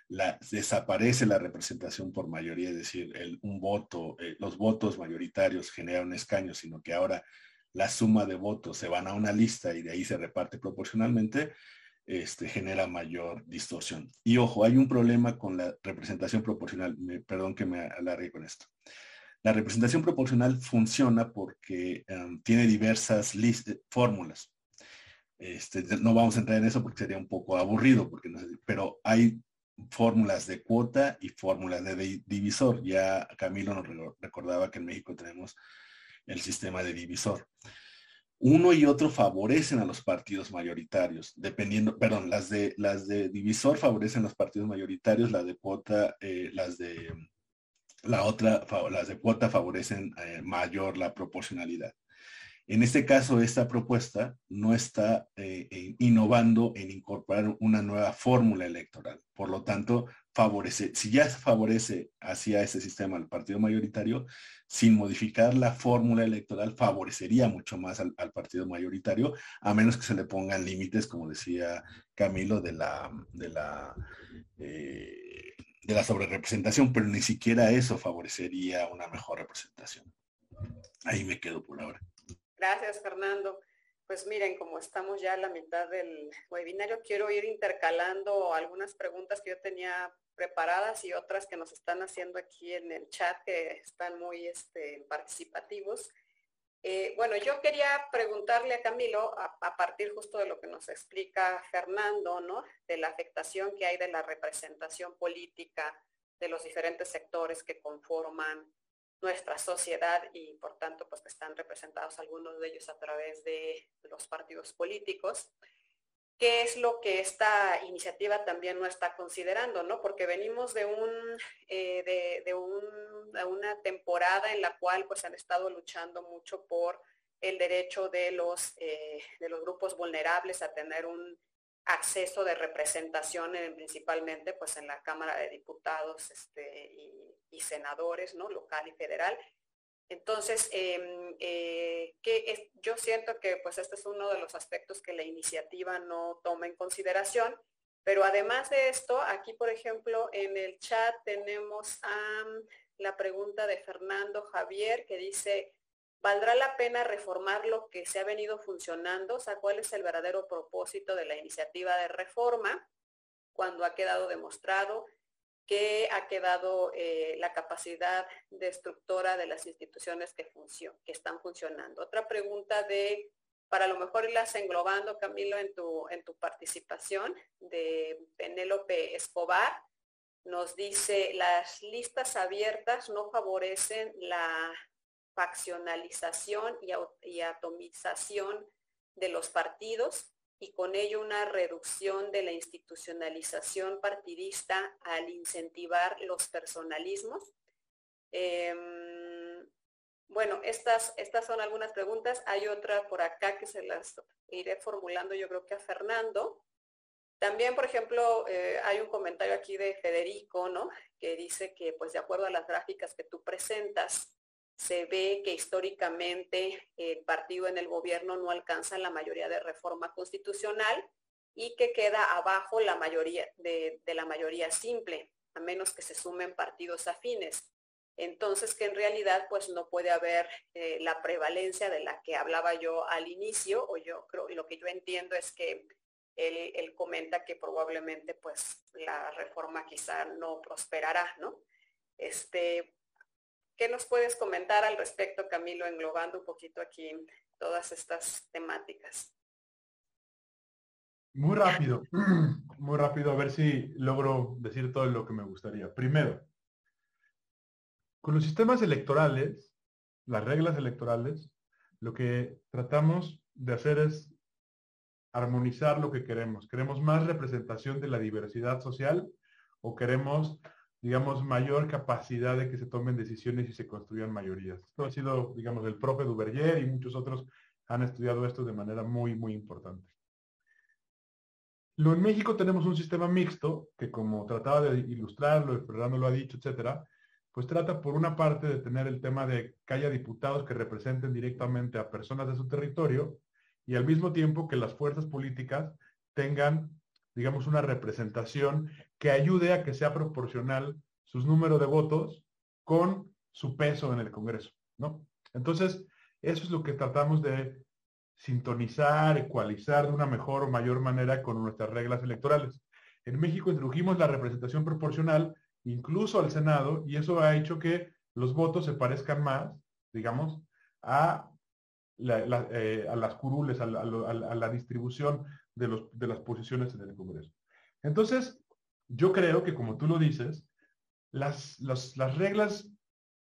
la, desaparece la representación por mayoría, es decir, el, un voto, eh, los votos mayoritarios generan un escaño, sino que ahora la suma de votos se van a una lista y de ahí se reparte proporcionalmente, este, genera mayor distorsión. Y ojo, hay un problema con la representación proporcional. perdón que me alargue con esto. La representación proporcional funciona porque em, tiene diversas fórmulas. Este, no vamos a entrar en eso porque sería un poco aburrido, porque pero hay fórmulas de cuota y fórmulas de divisor. Ya Camilo nos recordaba que en México tenemos el sistema de divisor. Uno y otro favorecen a los partidos mayoritarios, dependiendo, perdón, las de las de divisor favorecen a los partidos mayoritarios, la de cuota, eh, las de la otra, las de cuota favorecen eh, mayor la proporcionalidad. En este caso, esta propuesta no está eh, innovando en incorporar una nueva fórmula electoral. Por lo tanto, favorece, si ya favorece hacia ese sistema al partido mayoritario, sin modificar la fórmula electoral, favorecería mucho más al, partido mayoritario, a menos que se le pongan límites, como decía Camilo, de la, de la, eh, de la sobrerepresentación, pero ni siquiera eso favorecería una mejor representación. Ahí me quedo por ahora. Gracias, Fernando. Pues miren, como estamos ya a la mitad del webinario, quiero ir intercalando algunas preguntas que yo tenía preparadas y otras que nos están haciendo aquí en el chat que están muy este, participativos. Eh, bueno, yo quería preguntarle a Camilo, a, a, partir justo de lo que nos explica Fernando, ¿no? De la afectación que hay de la representación política de los diferentes sectores que conforman nuestra sociedad y por tanto pues están representados algunos de ellos a través de los partidos políticos. ¿Qué es lo que esta iniciativa también no está considerando? ¿no? Porque venimos de, un, eh, de, una temporada en la cual pues han estado luchando mucho por el derecho de los, eh, de los grupos vulnerables a tener un acceso de representación principalmente pues en la Cámara de Diputados este, senadores, ¿no? Local y federal. Entonces, em, eh, que yo siento que pues este es uno de los aspectos que la iniciativa no toma en consideración, pero además de esto, aquí por ejemplo en el chat tenemos la pregunta de Fernando Javier que dice, ¿Valdrá la pena reformar lo que se ha venido funcionando? O sea, ¿cuál es el verdadero propósito de la iniciativa de reforma cuando ha quedado demostrado que ha quedado eh, la capacidad destructora de las instituciones que, que están funcionando? Otra pregunta de para lo mejor irlas englobando, Camilo, en tu, en tu participación de Penélope Escobar. Nos dice, las listas abiertas no favorecen la faccionalización y, y atomización de los partidos y con ello una reducción de la institucionalización partidista al incentivar los personalismos. Em, bueno, estas, estas son algunas preguntas. Hay otra por acá que se las iré formulando yo creo que a Fernando. También, por ejemplo, eh, hay un comentario aquí de Federico, ¿no? Que dice que, pues, de acuerdo a las gráficas que tú presentas, se ve que históricamente el partido en el gobierno no alcanza la mayoría de reforma constitucional y que queda abajo la mayoría de, la mayoría simple, a menos que se sumen partidos afines. Entonces que en realidad pues no puede haber eh, la prevalencia de la que hablaba yo al inicio, o yo creo, lo que yo entiendo es que él, él comenta que probablemente pues la reforma quizá no prosperará, ¿no? Este, ¿Qué nos puedes comentar al respecto, Camilo, englobando un poquito aquí todas estas temáticas? Muy rápido, muy rápido, a ver si logro decir todo lo que me gustaría. Primero, con los sistemas electorales, las reglas electorales, lo que tratamos de hacer es armonizar lo que queremos. ¿Queremos más representación de la diversidad social o queremos digamos, mayor capacidad de que se tomen decisiones y se construyan mayorías. Esto ha sido, digamos, el profe Duverger y muchos otros han estudiado esto de manera muy, muy importante. Lo en México tenemos un sistema mixto que como trataba de ilustrarlo, Fernando lo ha dicho, etcétera, pues trata por una parte de tener el tema de que haya diputados que representen directamente a personas de su territorio y al mismo tiempo que las fuerzas políticas tengan digamos, una representación que ayude a que sea proporcional sus números de votos con su peso en el Congreso, ¿no? Entonces, eso es lo que tratamos de sintonizar, ecualizar de una mejor o mayor manera con nuestras reglas electorales. En México introdujimos la representación proporcional incluso al Senado y eso ha hecho que los votos se parezcan más, digamos, a, eh, a las curules, a la distribución de, las posiciones en el Congreso. Entonces, yo creo que como tú lo dices, las, las, las reglas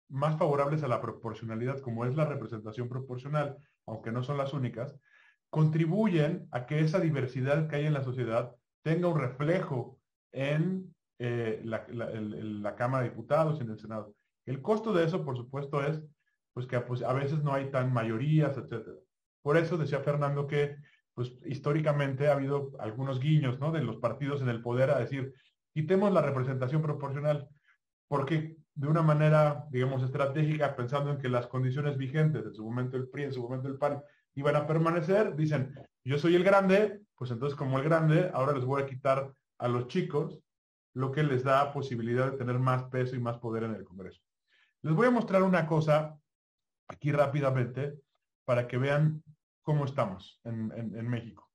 más favorables a la proporcionalidad, como es la representación proporcional, aunque no son las únicas, contribuyen a que esa diversidad que hay en la sociedad tenga un reflejo en eh, la, Cámara de Diputados y en el Senado. El costo de eso, por supuesto, es pues que pues, a veces no hay tan mayorías, etcétera. Por eso decía Fernando que pues históricamente ha habido algunos guiños ¿no? de los partidos en el poder a decir, quitemos la representación proporcional, porque de una manera, digamos, estratégica, pensando en que las condiciones vigentes, en su momento el PRI, en su momento el PAN, iban a permanecer, dicen, yo soy el grande, pues entonces como el grande, ahora les voy a quitar a los chicos, lo que les da posibilidad de tener más peso y más poder en el Congreso. Les voy a mostrar una cosa aquí rápidamente para que vean cómo estamos en, México.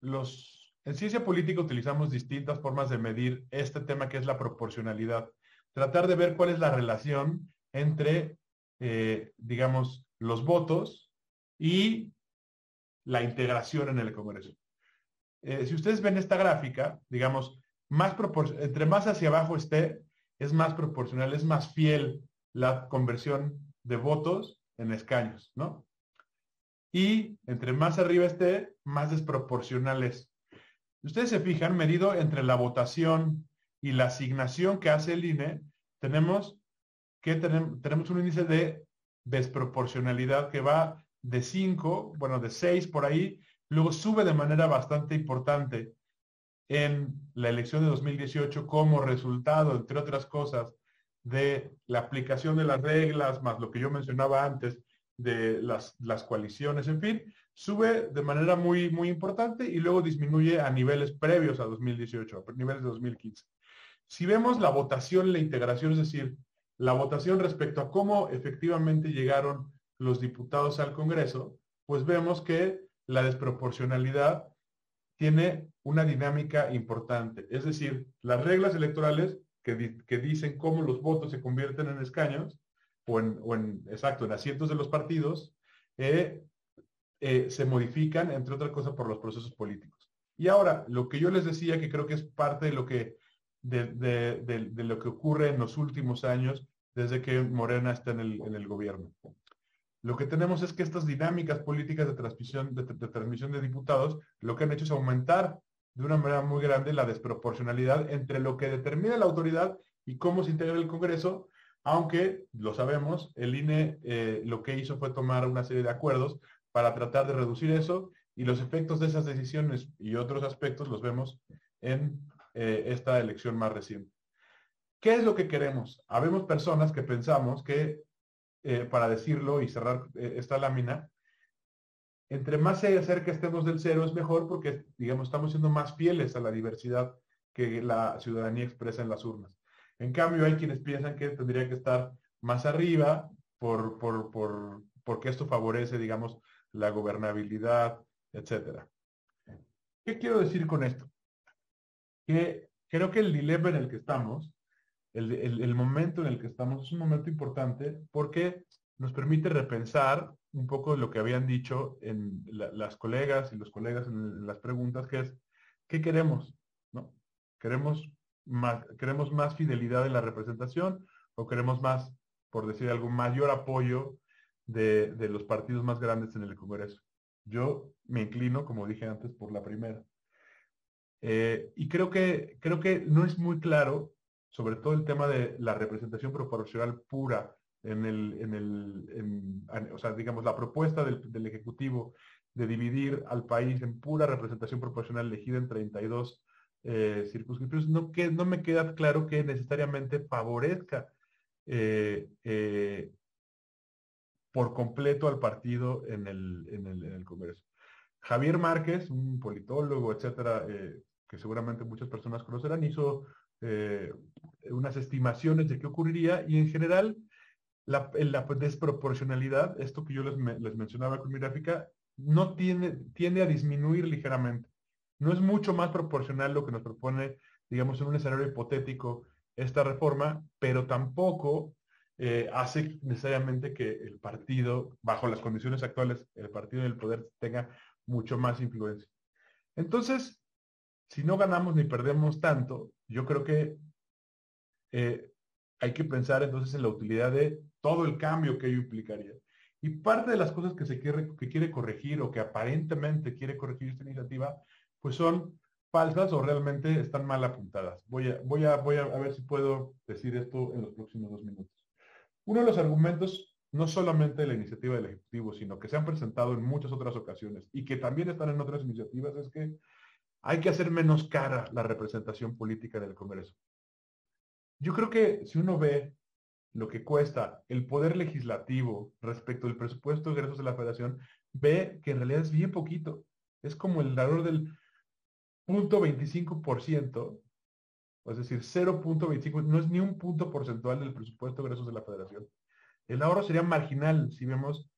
En ciencia política utilizamos distintas formas de medir este tema que es la proporcionalidad. Tratar de ver cuál es la relación entre, eh, digamos, los votos y la integración en el Congreso. Eh, si ustedes ven esta gráfica, digamos, más entre más hacia abajo esté, es más proporcional, es más fiel la conversión de votos en escaños, ¿no? Y entre más arriba esté, más desproporcional es. Ustedes se fijan, medido entre la votación y la asignación que hace el INE, tenemos que tenemos un índice de desproporcionalidad que va de 5, bueno, de 6 por ahí, luego sube de manera bastante importante en la elección de 2018 como resultado, entre otras cosas, de la aplicación de las reglas, más lo que yo mencionaba antes, de las, las coaliciones, en fin, sube de manera muy, muy importante y luego disminuye a niveles previos a 2018, a niveles de 2015. Si vemos la votación, la integración, es decir, la votación respecto a cómo efectivamente llegaron los diputados al Congreso, pues vemos que la desproporcionalidad tiene una dinámica importante. Es decir, las reglas electorales que, que dicen cómo los votos se convierten en escaños, o en, exacto, en asientos de los partidos, eh, eh, se modifican, entre otras cosas, por los procesos políticos. Y ahora, lo que yo les decía, que creo que es parte de lo que, de, lo que ocurre en los últimos años, desde que Morena está en el, en el gobierno. Lo que tenemos es que estas dinámicas políticas de transmisión, de, transmisión de diputados, lo que han hecho es aumentar de una manera muy grande la desproporcionalidad entre lo que determina la autoridad y cómo se integra el Congreso, aunque, lo sabemos, el INE eh, lo que hizo fue tomar una serie de acuerdos para tratar de reducir eso y los efectos de esas decisiones y otros aspectos los vemos en eh, esta elección más reciente. ¿Qué es lo que queremos? Habemos personas que pensamos que, eh, para decirlo y cerrar esta lámina, entre más cerca estemos del cero es mejor porque, digamos, estamos siendo más fieles a la diversidad que la ciudadanía expresa en las urnas. En cambio, hay quienes piensan que tendría que estar más arriba por, por, porque esto favorece, digamos, la gobernabilidad, etcétera. ¿Qué quiero decir con esto? Que creo que el dilema en el que estamos, el, momento en el que estamos, es un momento importante porque nos permite repensar un poco lo que habían dicho en las colegas y los colegas en, las preguntas, que es, ¿qué queremos? ¿No? ¿Queremos más, ¿Queremos más fidelidad en la representación o queremos más, por decir algo, mayor apoyo de, los partidos más grandes en el Congreso? Yo me inclino, como dije antes, por la primera. Eh, y creo que, creo que no es muy claro, sobre todo el tema de la representación proporcional pura en el, en el o sea, digamos, la propuesta del, del, Ejecutivo de dividir al país en pura representación proporcional elegida en 32 eh, circunscripciones, no, que, no me queda claro que necesariamente favorezca eh, eh, por completo al partido en el, en el, Congreso. Javier Márquez, un politólogo, etcétera, que seguramente muchas personas conocerán, hizo unas estimaciones de qué ocurriría y en general la, la desproporcionalidad, esto que yo les, les mencionaba con mi gráfica, no tiene, tiende a disminuir ligeramente. No es mucho más proporcional lo que nos propone, digamos, en un escenario hipotético esta reforma, pero tampoco eh, hace necesariamente que el partido, bajo las condiciones actuales, el partido del poder tenga mucho más influencia. Entonces, si no ganamos ni perdemos tanto, yo creo que eh, hay que pensar entonces en la utilidad de todo el cambio que ello implicaría. Y parte de las cosas que se quiere, que quiere corregir o que aparentemente quiere corregir esta iniciativa pues son falsas o realmente están mal apuntadas. Voy a, voy a, voy a, ver si puedo decir esto en los próximos dos minutos. Uno de los argumentos, no solamente de la iniciativa del Ejecutivo, sino que se han presentado en muchas otras ocasiones y que también están en otras iniciativas, es que hay que hacer menos cara la representación política del Congreso. Yo creo que si uno ve lo que cuesta el poder legislativo respecto del presupuesto de ingresos de la federación, ve que en realidad es bien poquito. Es como el valor del 0.25%, es decir, 0.25, no es ni un punto porcentual del presupuesto de ingresos de la federación. El ahorro sería marginal, si vemos,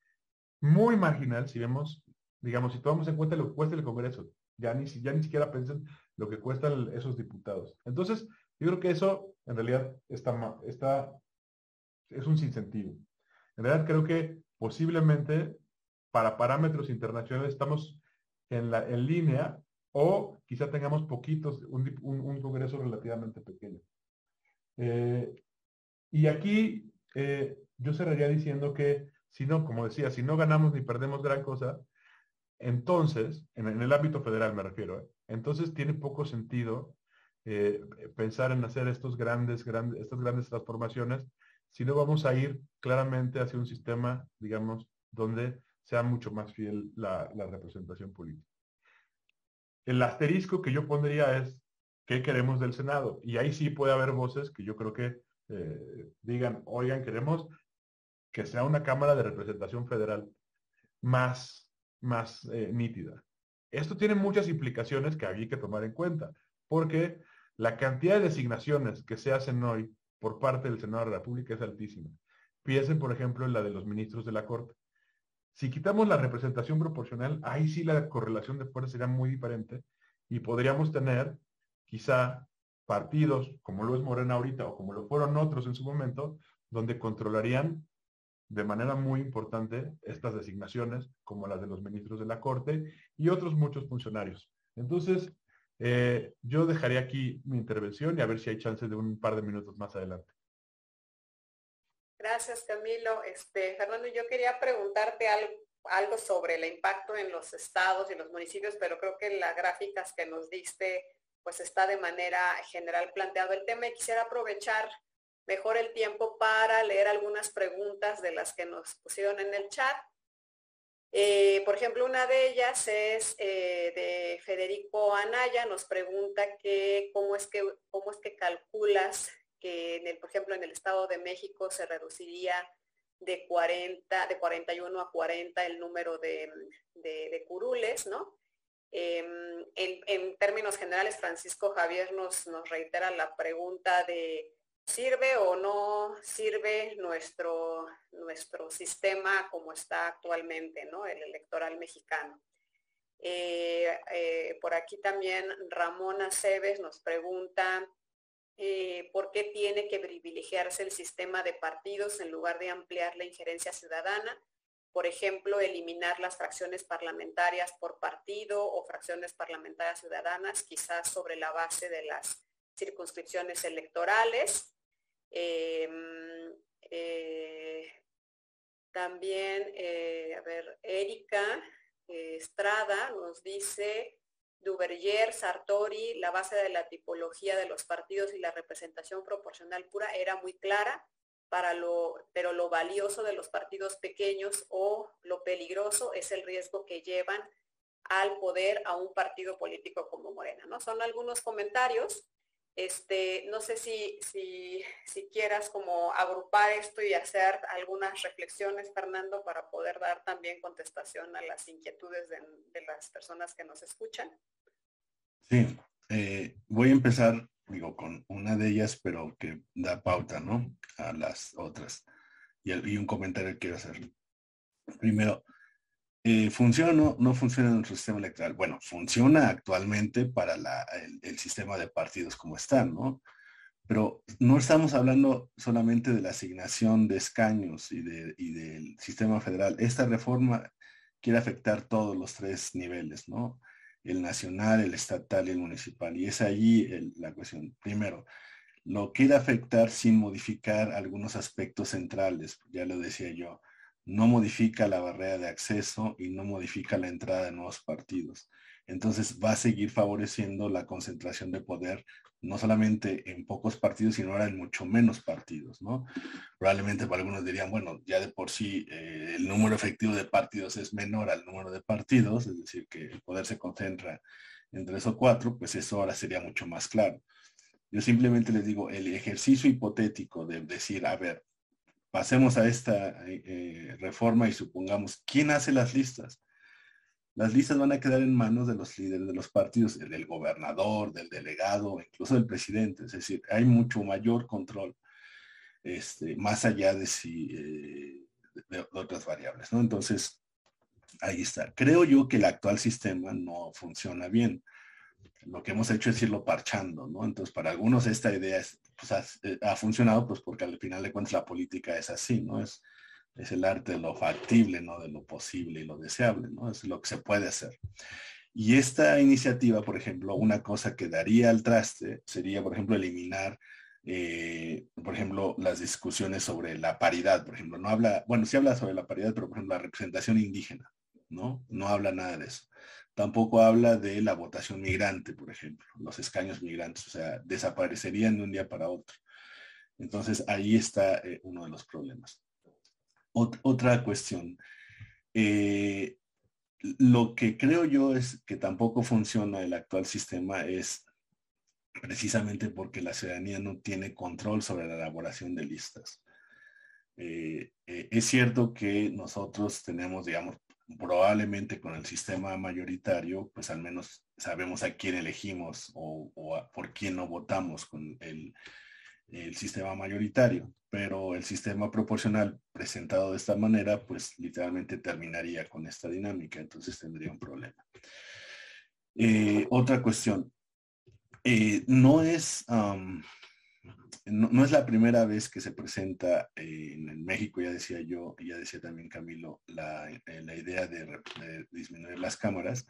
muy marginal, si vemos, digamos, si tomamos en cuenta lo que cuesta el Congreso, ya ni, ya ni siquiera piensen lo que cuestan esos diputados. Entonces, yo creo que eso en realidad está, está, es un sinsentivo. En realidad creo que posiblemente para parámetros internacionales estamos en, la, en línea o quizá tengamos poquitos, un, congreso relativamente pequeño. Eh, y aquí eh, yo cerraría diciendo que si no, como decía, si no ganamos ni perdemos gran cosa, entonces, en, el ámbito federal me refiero, ¿eh? entonces tiene poco sentido pensar en hacer estos grandes, estas grandes transformaciones si no vamos a ir claramente hacia un sistema, digamos, donde sea mucho más fiel la representación política. El asterisco que yo pondría es, ¿qué queremos del Senado? Y ahí sí puede haber voces que yo creo que eh, digan, oigan, queremos que sea una Cámara de Representación Federal más, más eh, nítida. Esto tiene muchas implicaciones que hay que tomar en cuenta, porque la cantidad de designaciones que se hacen hoy por parte del Senado de la República es altísima. Piensen, por ejemplo, en la de los ministros de la Corte. Si quitamos la representación proporcional, ahí sí la correlación de fuerzas sería muy diferente y podríamos tener quizá partidos como lo es Morena ahorita o como lo fueron otros en su momento, donde controlarían de manera muy importante estas designaciones, como las de los ministros de la Corte y otros muchos funcionarios. Entonces, eh, yo dejaré aquí mi intervención y a ver si hay chance de un par de minutos más adelante. Gracias, Camilo. Este, Fernando, yo quería preguntarte algo, algo sobre el impacto en los estados y los municipios, pero creo que las gráficas que nos diste, pues está de manera general planteado el tema y quisiera aprovechar mejor el tiempo para leer algunas preguntas de las que nos pusieron en el chat. Eh, por ejemplo, una de ellas es eh, de Federico Anaya, nos pregunta que cómo es que, cómo es que calculas que, por ejemplo, en el Estado de México se reduciría de 40, de 41 a 40 el número de, curules, ¿no? Em, en, en, términos generales, Francisco Javier nos, nos reitera la pregunta de ¿Sirve o no sirve nuestro, nuestro sistema como está actualmente, ¿no? el electoral mexicano? Eh, eh, por aquí también Ramón Aceves nos pregunta eh, por qué tiene que privilegiarse el sistema de partidos en lugar de ampliar la injerencia ciudadana. Por ejemplo, eliminar las fracciones parlamentarias por partido o fracciones parlamentarias ciudadanas, quizás sobre la base de las circunscripciones electorales. Em, eh, también, eh, a ver, Erika Estrada nos dice, Duverger, Sartori, la base de la tipología de los partidos y la representación proporcional pura era muy clara, para lo, pero lo valioso de los partidos pequeños o lo peligroso es el riesgo que llevan al poder a un partido político como Morena. ¿no? Son algunos comentarios. Este, no sé si, si, quieras como agrupar esto y hacer algunas reflexiones, Fernando, para poder dar también contestación a las inquietudes de, las personas que nos escuchan. Sí, eh, voy a empezar, digo, con una de ellas, pero que da pauta, ¿no? A las otras. Y, y un comentario quiero hacer. Primero, eh, ¿Funciona o no, funciona nuestro sistema electoral? Bueno, funciona actualmente para el, sistema de partidos como están, ¿no? Pero no estamos hablando solamente de la asignación de escaños y, del sistema federal. Esta reforma quiere afectar todos los tres niveles, ¿no? El nacional, el estatal y el municipal. Y es allí la cuestión. Primero, lo quiere afectar sin modificar algunos aspectos centrales, ya lo decía yo no modifica la barrera de acceso y no modifica la entrada de nuevos partidos. Entonces va a seguir favoreciendo la concentración de poder, no solamente en pocos partidos, sino ahora en mucho menos partidos, ¿no? Probablemente para algunos dirían, bueno, ya de por sí eh, el número efectivo de partidos es menor al número de partidos, es decir, que el poder se concentra en tres o cuatro, pues eso ahora sería mucho más claro. Yo simplemente les digo, el ejercicio hipotético de decir, a ver, pasemos a esta eh, reforma y supongamos, ¿quién hace las listas? Las listas van a quedar en manos de los líderes de los partidos, del gobernador, del delegado, incluso del presidente. Es decir, hay mucho mayor control, este, más allá de, si, eh, de, otras variables. ¿no? Entonces, ahí está. Creo yo que el actual sistema no funciona bien. Lo que hemos hecho es irlo parchando, ¿no? Entonces, para algunos esta idea es, eh, ha, funcionado pues porque al final de cuentas la política es así, ¿no? Es, es el arte de lo factible, ¿no? De lo posible y lo deseable, ¿no? Es lo que se puede hacer. Y esta iniciativa, por ejemplo, una cosa que daría al traste sería, por ejemplo, eliminar, eh, por ejemplo, las discusiones sobre la paridad, por ejemplo. No habla, bueno, sí habla sobre la paridad, pero por ejemplo, la representación indígena, ¿no? No habla nada de eso. Tampoco habla de la votación migrante, por ejemplo, los escaños migrantes, o sea, desaparecerían de un día para otro. Entonces, ahí está eh, uno de los problemas. otra cuestión. Eh, lo que creo yo es que tampoco funciona el actual sistema es precisamente porque la ciudadanía no tiene control sobre la elaboración de listas. Eh, es cierto que nosotros tenemos, digamos, probablemente con el sistema mayoritario, pues al menos sabemos a quién elegimos o, por quién no votamos con el, sistema mayoritario, pero el sistema proporcional presentado de esta manera, pues literalmente terminaría con esta dinámica, entonces tendría un problema. Eh, otra cuestión, eh, no es, no, es la primera vez que se presenta en, México, ya decía yo, ya decía también Camilo, la, idea de, disminuir las cámaras,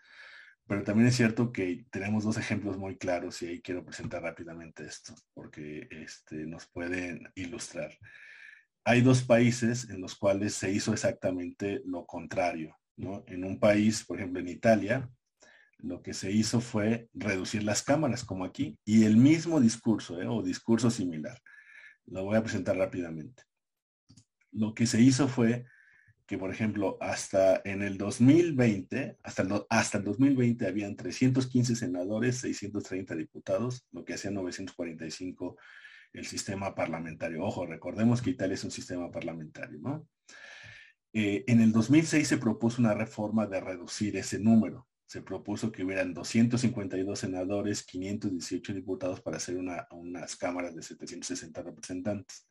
pero también es cierto que tenemos dos ejemplos muy claros y ahí quiero presentar rápidamente esto, porque este, nos pueden ilustrar. Hay dos países en los cuales se hizo exactamente lo contrario. ¿no? En un país, por ejemplo, en Italia, lo que se hizo fue reducir las cámaras, como aquí, y el mismo discurso, ¿eh? o discurso similar. Lo voy a presentar rápidamente. Lo que se hizo fue que, por ejemplo, hasta en el 2020, hasta el, hasta el 2020 habían 315 senadores, 630 diputados, lo que hacía 945 el sistema parlamentario. Ojo, recordemos que Italia es un sistema parlamentario, ¿no? Eh, en el 2006 se propuso una reforma de reducir ese número se propuso que hubieran 252 senadores, 518 diputados para hacer una, unas cámaras de 760 representantes.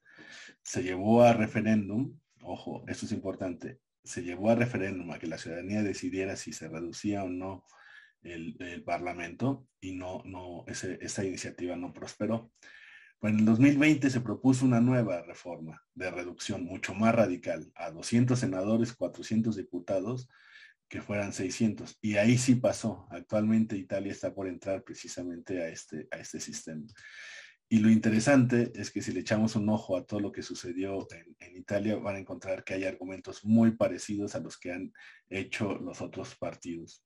Se llevó a referéndum, ojo, esto es importante, se llevó a referéndum a que la ciudadanía decidiera si se reducía o no el, parlamento y no, no, esa iniciativa no prosperó. Pues en el 2020 se propuso una nueva reforma de reducción mucho más radical a 200 senadores, 400 diputados que fueran 600. Y ahí sí pasó. Actualmente Italia está por entrar precisamente a este, a este sistema. Y lo interesante es que si le echamos un ojo a todo lo que sucedió en, en, Italia, van a encontrar que hay argumentos muy parecidos a los que han hecho los otros partidos.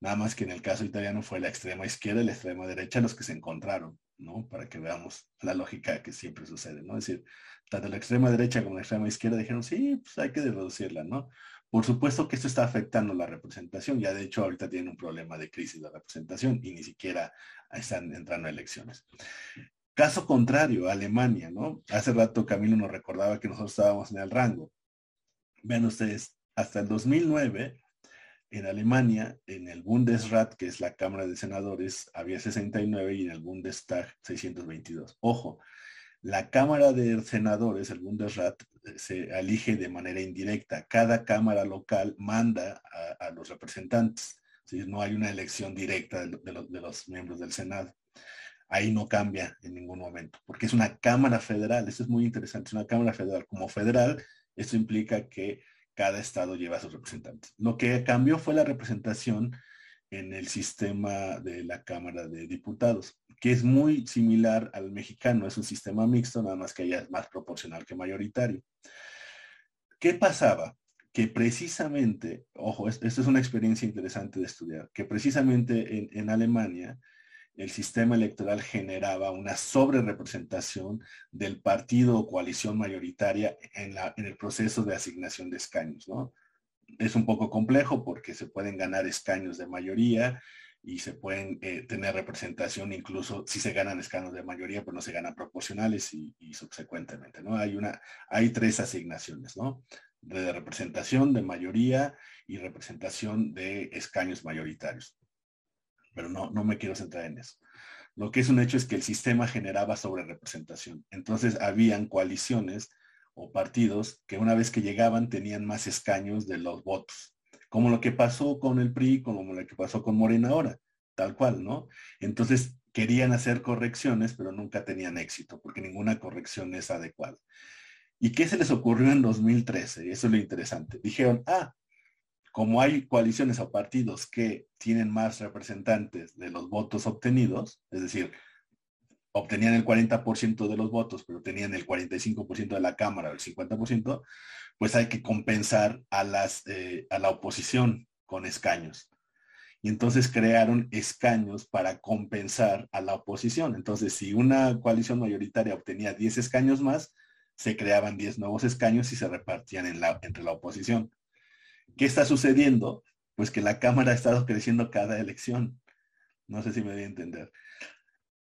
Nada más que en el caso italiano fue la extrema izquierda y la extrema derecha los que se encontraron, ¿no? Para que veamos la lógica que siempre sucede, ¿no? Es decir, tanto la extrema derecha como la extrema izquierda dijeron, sí, pues hay que reducirla, ¿no? Por supuesto que esto está afectando la representación. Ya de hecho ahorita tienen un problema de crisis de representación y ni siquiera están entrando a elecciones. Caso contrario, Alemania, ¿no? Hace rato Camilo nos recordaba que nosotros estábamos en el rango. Vean ustedes, hasta el 2009, en Alemania, en el Bundesrat, que es la Cámara de Senadores, había 69 y en el Bundestag 622. Ojo, la Cámara de Senadores, el Bundesrat, se elige de manera indirecta. Cada Cámara local manda a, los representantes. No hay una elección directa de, los miembros del Senado. Ahí no cambia en ningún momento, porque es una Cámara Federal. Esto es muy interesante. Es una Cámara Federal. Como federal, esto implica que cada estado lleva a sus representantes. Lo que cambió fue la representación en el sistema de la Cámara de Diputados, que es muy similar al mexicano, es un sistema mixto, nada más que allá es más proporcional que mayoritario. ¿Qué pasaba? Que precisamente, ojo, esto es una experiencia interesante de estudiar, que precisamente en, Alemania el sistema electoral generaba una sobrerepresentación del partido o coalición mayoritaria en, la, en el proceso de asignación de escaños, ¿no? Es un poco complejo porque se pueden ganar escaños de mayoría y se pueden eh, tener representación incluso si se ganan escaños de mayoría, pero no se ganan proporcionales y, subsecuentemente, ¿no? Hay una, hay tres asignaciones, ¿no? De representación, de mayoría y representación de escaños mayoritarios. Pero no, no me quiero centrar en eso. Lo que es un hecho es que el sistema generaba sobre representación. Entonces habían coaliciones o partidos que una vez que llegaban tenían más escaños de los votos, como lo que pasó con el PRI, como lo que pasó con Morena ahora, tal cual, ¿no? Entonces querían hacer correcciones, pero nunca tenían éxito, porque ninguna corrección es adecuada. ¿Y qué se les ocurrió en 2013? Eso es lo interesante. Dijeron, ah, como hay coaliciones o partidos que tienen más representantes de los votos obtenidos, es decir, obtenían el 40% de los votos, pero tenían el 45% de la Cámara, el 50%, pues hay que compensar a, las, eh, a la oposición con escaños. Y entonces crearon escaños para compensar a la oposición. Entonces, si una coalición mayoritaria obtenía 10 escaños más, se creaban 10 nuevos escaños y se repartían entre la oposición. ¿Qué está sucediendo? Pues que la Cámara ha estado creciendo cada elección. No sé si me voy a entender.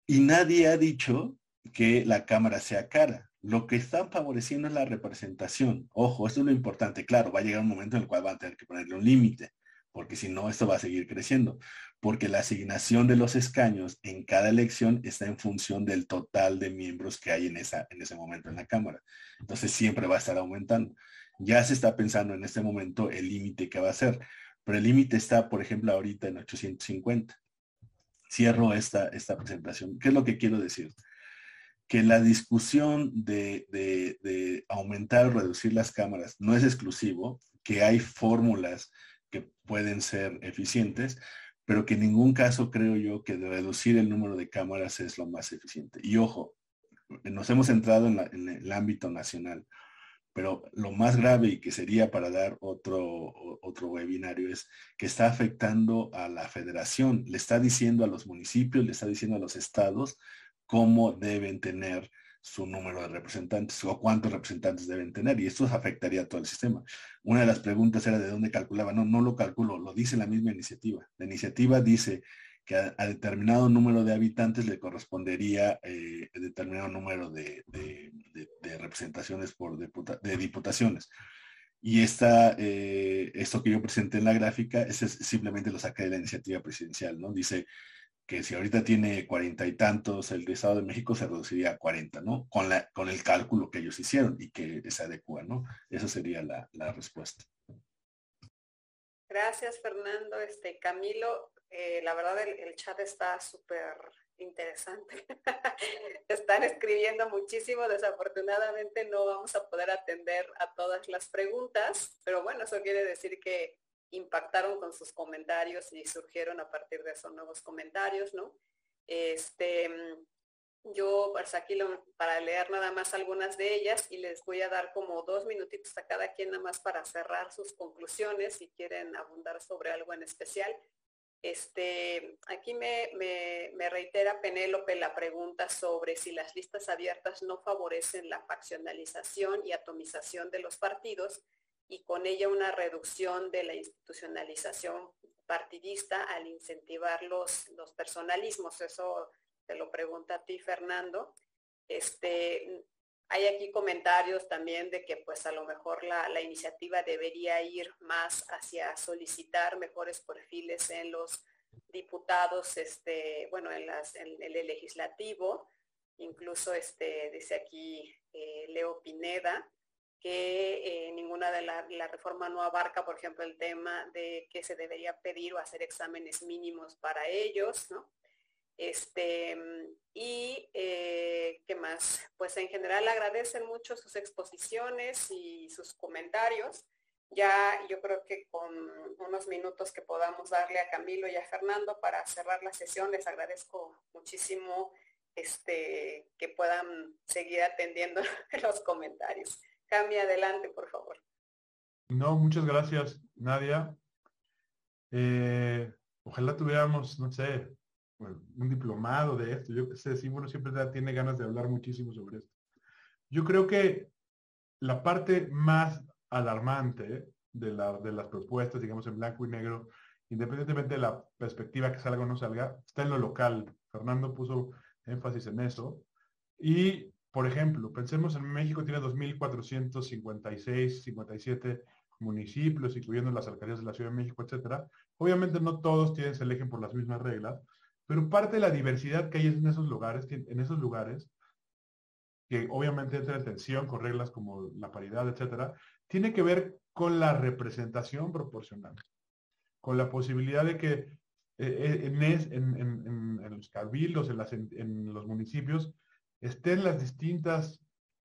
Y nadie ha dicho que la Cámara sea cara. Lo que están favoreciendo es la representación. Ojo, esto es lo importante. Claro, va a llegar un momento en el cual van a tener que ponerle un límite, porque si no, esto va a seguir creciendo. Porque la asignación de los escaños en cada elección está en función del total de miembros que hay en, esa, en ese momento en la Cámara. Entonces siempre va a estar aumentando. Ya se está pensando en este momento el límite que va a ser, pero el límite está, por ejemplo, ahorita en 850 cierro esta, esta presentación. ¿Qué es lo que quiero decir? que la discusión de, de, aumentar o reducir las cámaras no es exclusivo, que hay fórmulas que pueden ser eficientes, pero que en ningún caso creo yo que de reducir el número de cámaras es lo más eficiente. Y ojo, nos hemos entrado en, en el ámbito nacional, pero lo más grave y que sería para dar otro, otro webinario es que está afectando a la federación, le está diciendo a los municipios, le está diciendo a los estados cómo deben tener su número de representantes o cuántos representantes deben tener y esto afectaría a todo el sistema. Una de las preguntas era de dónde calculaba. No, no lo calculo, lo dice la misma iniciativa. La iniciativa dice que a, determinado número de habitantes le correspondería eh, determinado número de, representaciones por de diputaciones. Y esta, eh, esto que yo presenté en la gráfica, ese simplemente lo saqué de la iniciativa presidencial, ¿no? Dice que si ahorita tiene cuarenta y tantos, el de Estado de México se reduciría a cuarenta, ¿no? Con, la, con el cálculo que ellos hicieron y que se adecua, ¿no? Esa sería la, la respuesta. Gracias, Fernando. Este, Camilo, eh, la verdad el, chat está súper interesante. Están escribiendo muchísimo. Desafortunadamente no vamos a poder atender a todas las preguntas, pero bueno, eso quiere decir que impactaron con sus comentarios y surgieron a partir de esos nuevos comentarios, ¿no? Este, yo pues aquí lo, para leer nada más algunas de ellas y les voy a dar como dos minutitos a cada quien nada más para cerrar sus conclusiones si quieren abundar sobre algo en especial. Este, aquí me, me, reitera Penélope la pregunta sobre si las listas abiertas no favorecen la faccionalización y atomización de los partidos y con ella una reducción de la institucionalización partidista al incentivar los, los personalismos. Eso te lo pregunta a ti, Fernando. Este, hay aquí comentarios también de que pues a lo mejor la, iniciativa debería ir más hacia solicitar mejores perfiles en los diputados, este, bueno, en, las, el legislativo. Incluso este, dice aquí eh, Leo Pineda que eh, ninguna de la, la, reforma no abarca, por ejemplo, el tema de que se debería pedir o hacer exámenes mínimos para ellos, ¿no? Este, y eh, qué más, pues en general agradecen mucho sus exposiciones y sus comentarios. Ya yo creo que con unos minutos que podamos darle a Camilo y a Fernando para cerrar la sesión, les agradezco muchísimo este, que puedan seguir atendiendo los comentarios. Cambia adelante, por favor. No, muchas gracias, Nadia. Eh, ojalá tuviéramos, no sé, un diplomado de esto. Yo sé, sí, uno siempre tiene ganas de hablar muchísimo sobre esto. Yo creo que la parte más alarmante de, la, de las propuestas, digamos en blanco y negro, independientemente de la perspectiva que salga o no salga, está en lo local. Fernando puso énfasis en eso. Y, por ejemplo, pensemos en México tiene 2.456, 57 municipios, incluyendo las alcaldías de la Ciudad de México, etcétera. Obviamente no todos tienen, se eligen por las mismas reglas, pero parte de la diversidad que hay en esos lugares, en esos lugares, que obviamente entra en tensión con reglas como la paridad, etcétera, tiene que ver con la representación proporcional, con la posibilidad de que eh, eh, en, los cabildos, en, los municipios, estén las distintas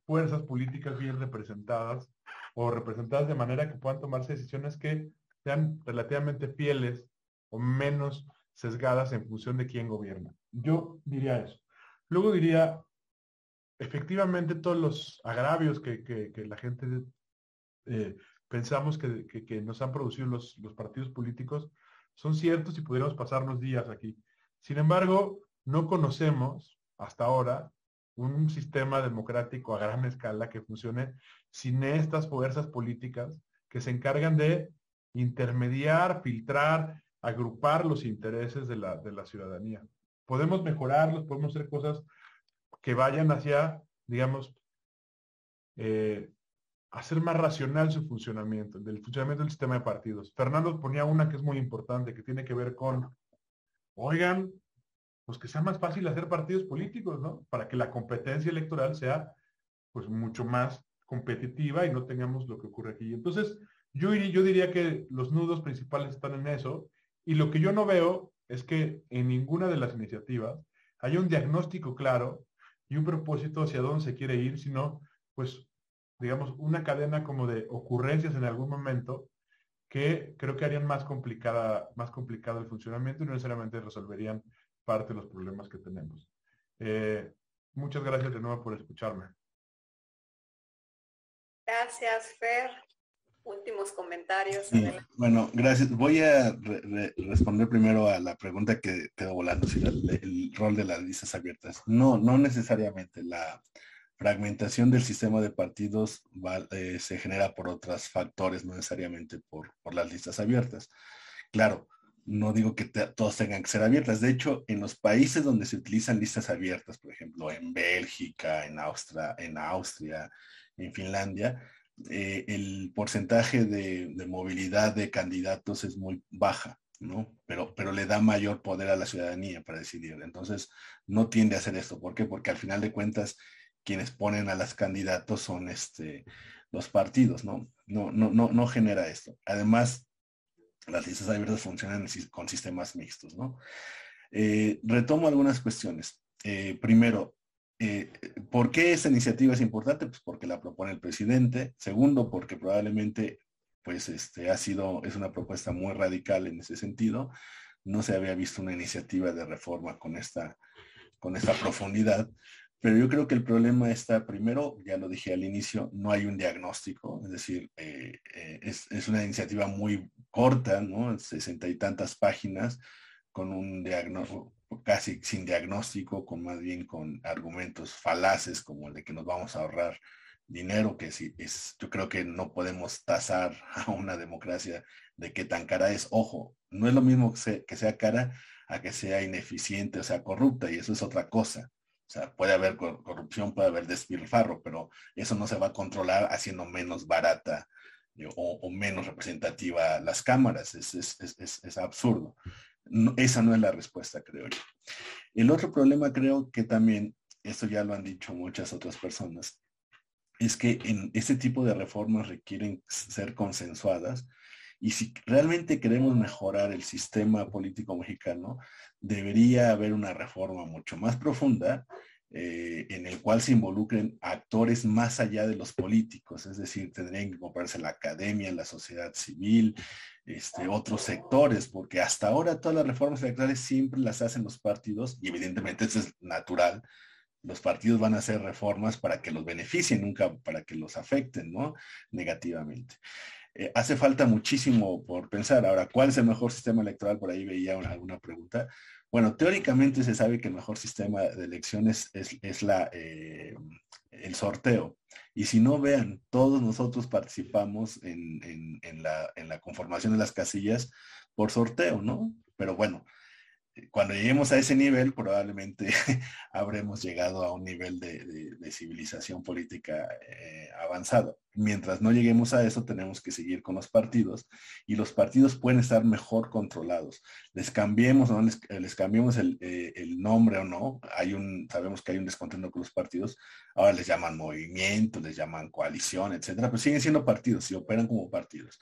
fuerzas políticas bien representadas o representadas de manera que puedan tomarse decisiones que sean relativamente fieles o menos sesgadas en función de quién gobierna. Yo diría eso. Luego diría, efectivamente, todos los agravios que, la gente eh, pensamos que, nos han producido los, los partidos políticos son ciertos y pudiéramos pasarnos días aquí. Sin embargo, no conocemos hasta ahora un sistema democrático a gran escala que funcione sin estas fuerzas políticas que se encargan de intermediar, filtrar agrupar los intereses de la, de la ciudadanía. Podemos mejorarlos, podemos hacer cosas que vayan hacia, digamos, eh, hacer más racional su funcionamiento, del funcionamiento del sistema de partidos. Fernando ponía una que es muy importante, que tiene que ver con, oigan, pues que sea más fácil hacer partidos políticos, ¿no? Para que la competencia electoral sea, pues, mucho más competitiva y no tengamos lo que ocurre aquí. Entonces, yo, yo diría que los nudos principales están en eso y lo que yo no veo es que en ninguna de las iniciativas haya un diagnóstico claro y y un propósito hacia dónde se quiere ir, sino pues digamos una cadena como de ocurrencias en algún momento que creo que harían más complicada, más complicado el funcionamiento y no necesariamente resolverían parte de los problemas que tenemos. Eh, muchas gracias de nuevo por escucharme. Gracias, Fer. Últimos comentarios. bueno, gracias. Voy a responder primero a la pregunta que quedó volando, si el, rol de las listas abiertas. No, no necesariamente. La fragmentación del sistema de partidos eh, se genera por otros factores, no necesariamente por, por las listas abiertas. Claro, no digo que todos tengan que ser abiertas. De hecho, en los países donde se utilizan listas abiertas, por ejemplo, en Bélgica, en Austria, en Austria, en Finlandia, eh, el porcentaje de, movilidad de candidatos es muy baja, ¿no? Pero, pero le da mayor poder a la ciudadanía para decidir. Entonces, no tiende a hacer esto. ¿Por qué? Porque al final de cuentas, quienes ponen a los candidatos son este, los partidos, ¿no? No, no, no, no genera esto. Además, las listas abiertas funcionan con sistemas mixtos, ¿no? Eh, retomo algunas cuestiones. Eh, primero, eh, ¿Por qué esta iniciativa es importante? Pues porque la propone el presidente. Segundo, porque probablemente pues este, ha sido, es una propuesta muy radical en ese sentido. No se había visto una iniciativa de reforma con esta, con esta profundidad. Pero yo creo que el problema está, primero, ya lo dije al inicio, no hay un diagnóstico, es decir, eh, eh, es, es, una iniciativa muy corta, ¿no? Sesenta y tantas páginas, con un diagnóstico, casi sin diagnóstico, con más bien con argumentos falaces como el de que nos vamos a ahorrar dinero, que sí es, yo creo que no podemos tasar a una democracia de qué tan cara es. Ojo, no es lo mismo que sea, cara a que sea ineficiente o sea corrupta, y eso es otra cosa. O sea, puede haber corrupción, puede haber despilfarro, pero eso no se va a controlar haciendo menos barata eh, o, menos representativa las cámaras. Es, es, es, es absurdo esa no es la respuesta, creo yo. El otro problema creo que también, esto ya lo han dicho muchas otras personas, es que en este tipo de reformas requieren ser consensuadas y si realmente queremos mejorar el sistema político mexicano, debería haber una reforma mucho más profunda eh, en el cual se involucren actores más allá de los políticos, es decir, tendrían que comprarse la academia, la sociedad civil, este, otros sectores, porque hasta ahora todas las reformas electorales siempre las hacen los partidos y evidentemente eso es natural. Los partidos van a hacer reformas para que los beneficien, nunca para que los afecten, ¿no? Negativamente. Eh, hace falta muchísimo por pensar. Ahora, ¿cuál es el mejor sistema electoral? Por ahí veía alguna pregunta. Bueno, teóricamente se sabe que el mejor sistema de elecciones es, la, eh, el sorteo. Y si no vean, todos nosotros participamos en, la, en la conformación de las casillas por sorteo, ¿no? Pero bueno, cuando lleguemos a ese nivel, probablemente habremos llegado a un nivel de, civilización política eh, avanzado. Mientras no lleguemos a eso, tenemos que seguir con los partidos y los partidos pueden estar mejor controlados. Les cambiemos no les, cambiemos eh, el, nombre o no. Hay un, sabemos que hay un descontento con los partidos. Ahora les llaman movimiento, les llaman coalición, etcétera, pero siguen siendo partidos y operan como partidos.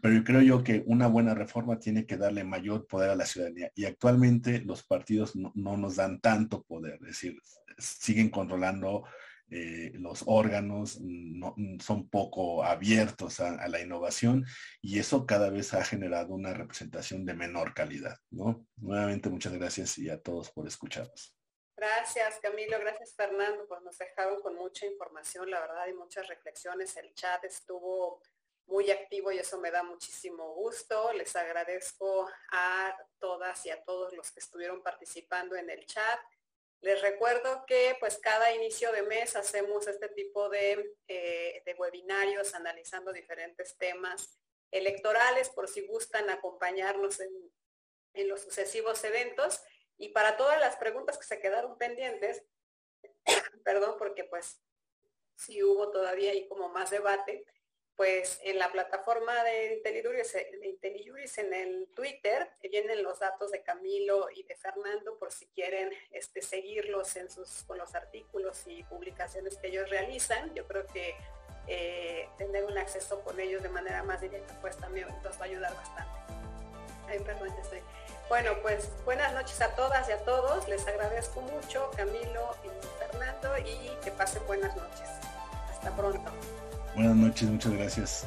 Pero creo yo que una buena reforma tiene que darle mayor poder a la ciudadanía. Y actualmente los partidos no, nos dan tanto poder, es decir, siguen controlando eh, los órganos, no, son poco abiertos a, la innovación y eso cada vez ha generado una representación de menor calidad. ¿no? Nuevamente muchas gracias y a todos por escucharnos. Gracias Camilo, gracias Fernando, pues nos dejaron con mucha información, la verdad, y muchas reflexiones. El chat estuvo muy activo y eso me da muchísimo gusto. Les agradezco a todas y a todos los que estuvieron participando en el chat. Les recuerdo que pues cada inicio de mes hacemos este tipo de, eh, webinarios analizando diferentes temas electorales por si gustan acompañarnos en, en los sucesivos eventos. Y para todas las preguntas que se quedaron pendientes, perdón, porque pues sí hubo todavía ahí como más debate, pues en la plataforma de IntelliJuris, en el Twitter, vienen los datos de Camilo y de Fernando por si quieren este, seguirlos en sus, con los artículos y publicaciones que ellos realizan. Yo creo que eh, tener un acceso con ellos de manera más directa pues también nos va a ayudar bastante. Ay, perdón. Bueno, pues buenas noches a todas y a todos. Les agradezco mucho, Camilo y Fernando, y que pasen buenas noches. Hasta pronto. Buenas noches, muchas gracias.